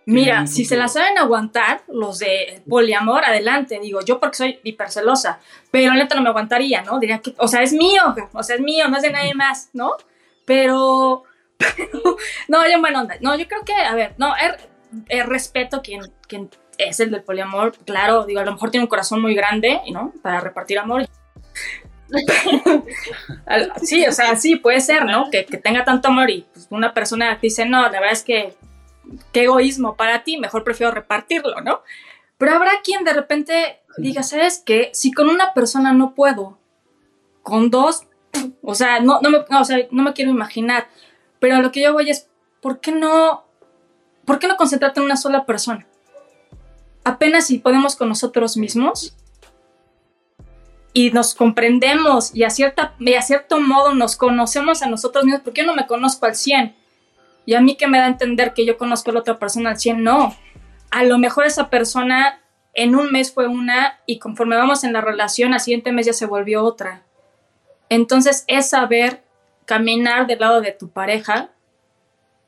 [SPEAKER 3] Mira, si se la saben aguantar, los de poliamor, adelante, digo, yo porque soy hipercelosa, pero neta no me aguantaría, ¿no? Diría que, o sea, es mío, o sea, es mío, no es de nadie más, ¿no? Pero, no, yo bueno, no, yo creo que, a ver, no, er, er, respeto quien, quien es el del poliamor, claro, digo, a lo mejor tiene un corazón muy grande, ¿no? Para repartir amor. sí, o sea, sí, puede ser, ¿no? Que, que tenga tanto amor y pues, una persona dice, no, la verdad es que qué egoísmo para ti, mejor prefiero repartirlo, ¿no? Pero habrá quien de repente diga, ¿sabes qué? Si con una persona no puedo, con dos, o sea, no, no, me, o sea, no me quiero imaginar, pero lo que yo voy es, ¿por qué no, por qué no concentrarte en una sola persona? Apenas si podemos con nosotros mismos y nos comprendemos y a, cierta, y a cierto modo nos conocemos a nosotros mismos, ¿por qué no me conozco al 100? Y a mí que me da a entender que yo conozco a la otra persona al 100, no. A lo mejor esa persona en un mes fue una y conforme vamos en la relación, al siguiente mes ya se volvió otra. Entonces es saber caminar del lado de tu pareja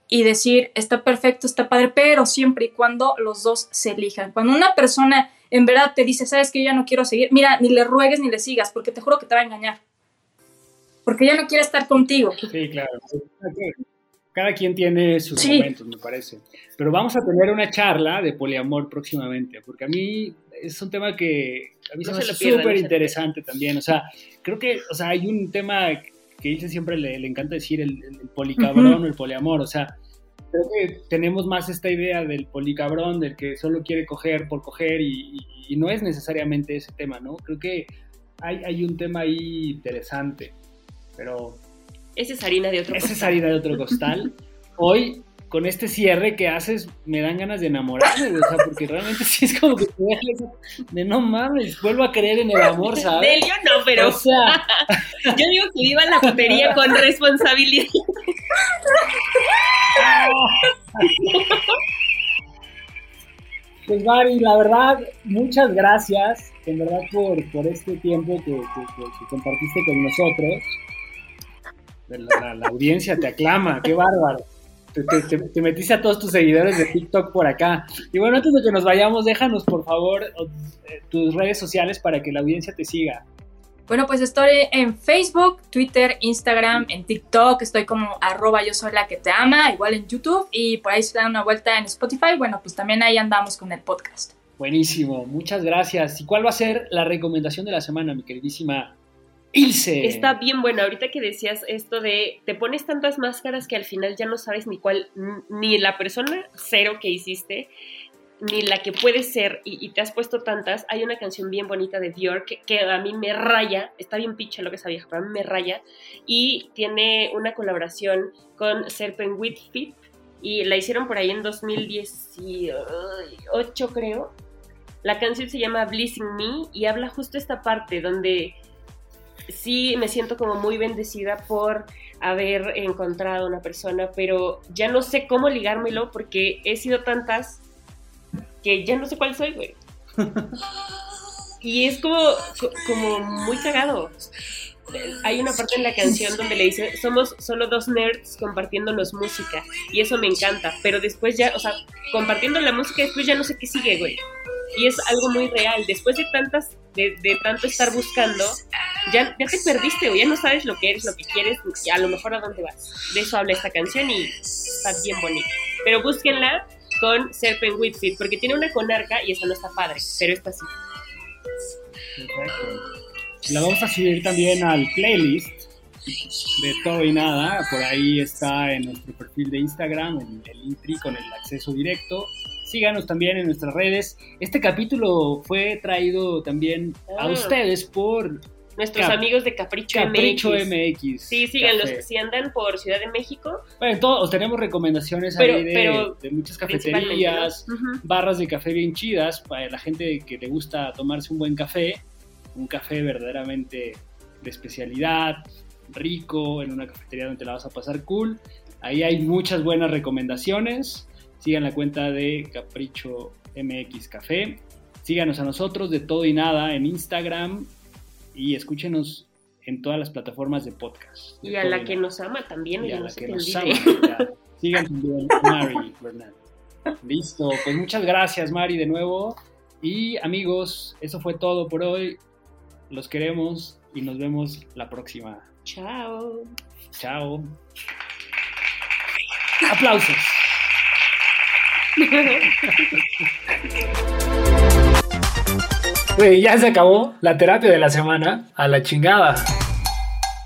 [SPEAKER 3] y decir, está perfecto, está padre, pero siempre y cuando los dos se elijan. Cuando una persona en verdad te dice, sabes que yo ya no quiero seguir, mira, ni le ruegues ni le sigas, porque te juro que te va a engañar. Porque ya no quiere estar contigo.
[SPEAKER 2] Sí, claro cada quien tiene sus momentos, me parece. Pero vamos a tener una charla de poliamor próximamente, porque a mí es un tema que a mí se me hace súper interesante también. O sea, creo que, o sea, hay un tema que dice siempre, le, encanta decir el, policabrón o el poliamor. O sea, creo que tenemos más esta idea del policabrón, del que solo quiere coger por coger y, y no es necesariamente ese tema, ¿no? Creo que hay, hay un tema ahí interesante, pero
[SPEAKER 1] esa es harina de otro
[SPEAKER 2] costal. Esa es harina de otro costal. Hoy, con este cierre que haces, me dan ganas de enamorarme, o sea, porque realmente sí es como que te dejas de no mames, vuelvo a creer en el amor, ¿sabes?
[SPEAKER 1] De yo no, pero. O sea. yo digo que viva la putería con responsabilidad.
[SPEAKER 2] Pues Mari, la verdad, muchas gracias, en verdad, por, por este tiempo que, que compartiste con nosotros la, audiencia te aclama, qué bárbaro. Te, metiste a todos tus seguidores de TikTok por acá. Y bueno, antes de que nos vayamos, déjanos por favor eh, tus redes sociales para que la audiencia te siga.
[SPEAKER 3] Bueno, pues estoy en Facebook, Twitter, Instagram, en TikTok, estoy como arroba yo soy la que te ama, igual en YouTube y por ahí se da una vuelta en Spotify, bueno, pues también ahí andamos con el podcast.
[SPEAKER 2] Buenísimo, muchas gracias. ¿Y cuál va a ser la recomendación de la semana, mi queridísima
[SPEAKER 1] Está bien bueno. Ahorita que decías esto de te pones tantas máscaras que al final ya no sabes ni cuál, ni la persona cero que hiciste, ni la que puede ser, y, te has puesto tantas. Hay una canción bien bonita de Dior que, a mí me raya, está bien picha lo que sabía, pero a mí me raya, y tiene una colaboración con Serpent Whitfield, y la hicieron por ahí en 2018, creo. La canción se llama Blessing Me y habla justo esta parte donde sí me siento como muy bendecida por haber encontrado una persona, pero ya no sé cómo ligármelo porque he sido tantas que ya no sé cuál soy, güey. y es como, como muy cagado. Hay una parte en la canción donde le dice, somos solo dos nerds compartiéndonos música, y eso me encanta, pero después ya, o sea, compartiendo la música, después ya no sé qué sigue, güey. Y es algo muy real. Después de tantas, de, tanto estar buscando, ya, te perdiste, o ya no sabes lo que eres, lo que quieres, y a lo mejor a dónde vas. De eso habla esta canción y está bien bonita. Pero búsquenla con Serpent Whitfield, porque tiene una conarca y esa no está padre, pero esta sí.
[SPEAKER 2] La vamos a subir también al playlist de todo y nada. Por ahí está en nuestro perfil de Instagram, en el Intri con el acceso directo Síganos también en nuestras redes. Este capítulo fue traído también a
[SPEAKER 1] Ah.
[SPEAKER 2] ustedes por
[SPEAKER 1] Nuestros
[SPEAKER 2] Cap-
[SPEAKER 1] amigos de Capricho,
[SPEAKER 2] Capricho
[SPEAKER 1] MX.
[SPEAKER 2] MX.
[SPEAKER 1] Sí, síganlos. Si andan por Ciudad de México,
[SPEAKER 2] Bueno, todos tenemos recomendaciones
[SPEAKER 1] Pero-
[SPEAKER 2] ahí de,
[SPEAKER 1] pero
[SPEAKER 2] de muchas cafeterías,
[SPEAKER 1] ¿no? Ujú.
[SPEAKER 2] barras de café bien chidas para la gente que le gusta tomarse un buen café, un café verdaderamente de especialidad, rico, en una cafetería donde te la vas a pasar cool. Ahí hay muchas buenas recomendaciones. Sigan la cuenta de Capricho MX Café. Síganos a nosotros de todo y nada en Instagram y escúchenos en todas las plataformas de podcast. de
[SPEAKER 1] Y a la
[SPEAKER 2] y
[SPEAKER 1] que
[SPEAKER 2] Nada.
[SPEAKER 1] nos ama también,
[SPEAKER 2] Y a la que nos ama. Sigan también Mari Bernal. Listo, pues muchas gracias Mari de nuevo. Y amigos, eso fue todo por hoy. Los queremos y nos vemos la próxima.
[SPEAKER 1] Chao.
[SPEAKER 2] Chao. Aplausos. Güey, ya se acabó la terapia de la semana. A la chingada.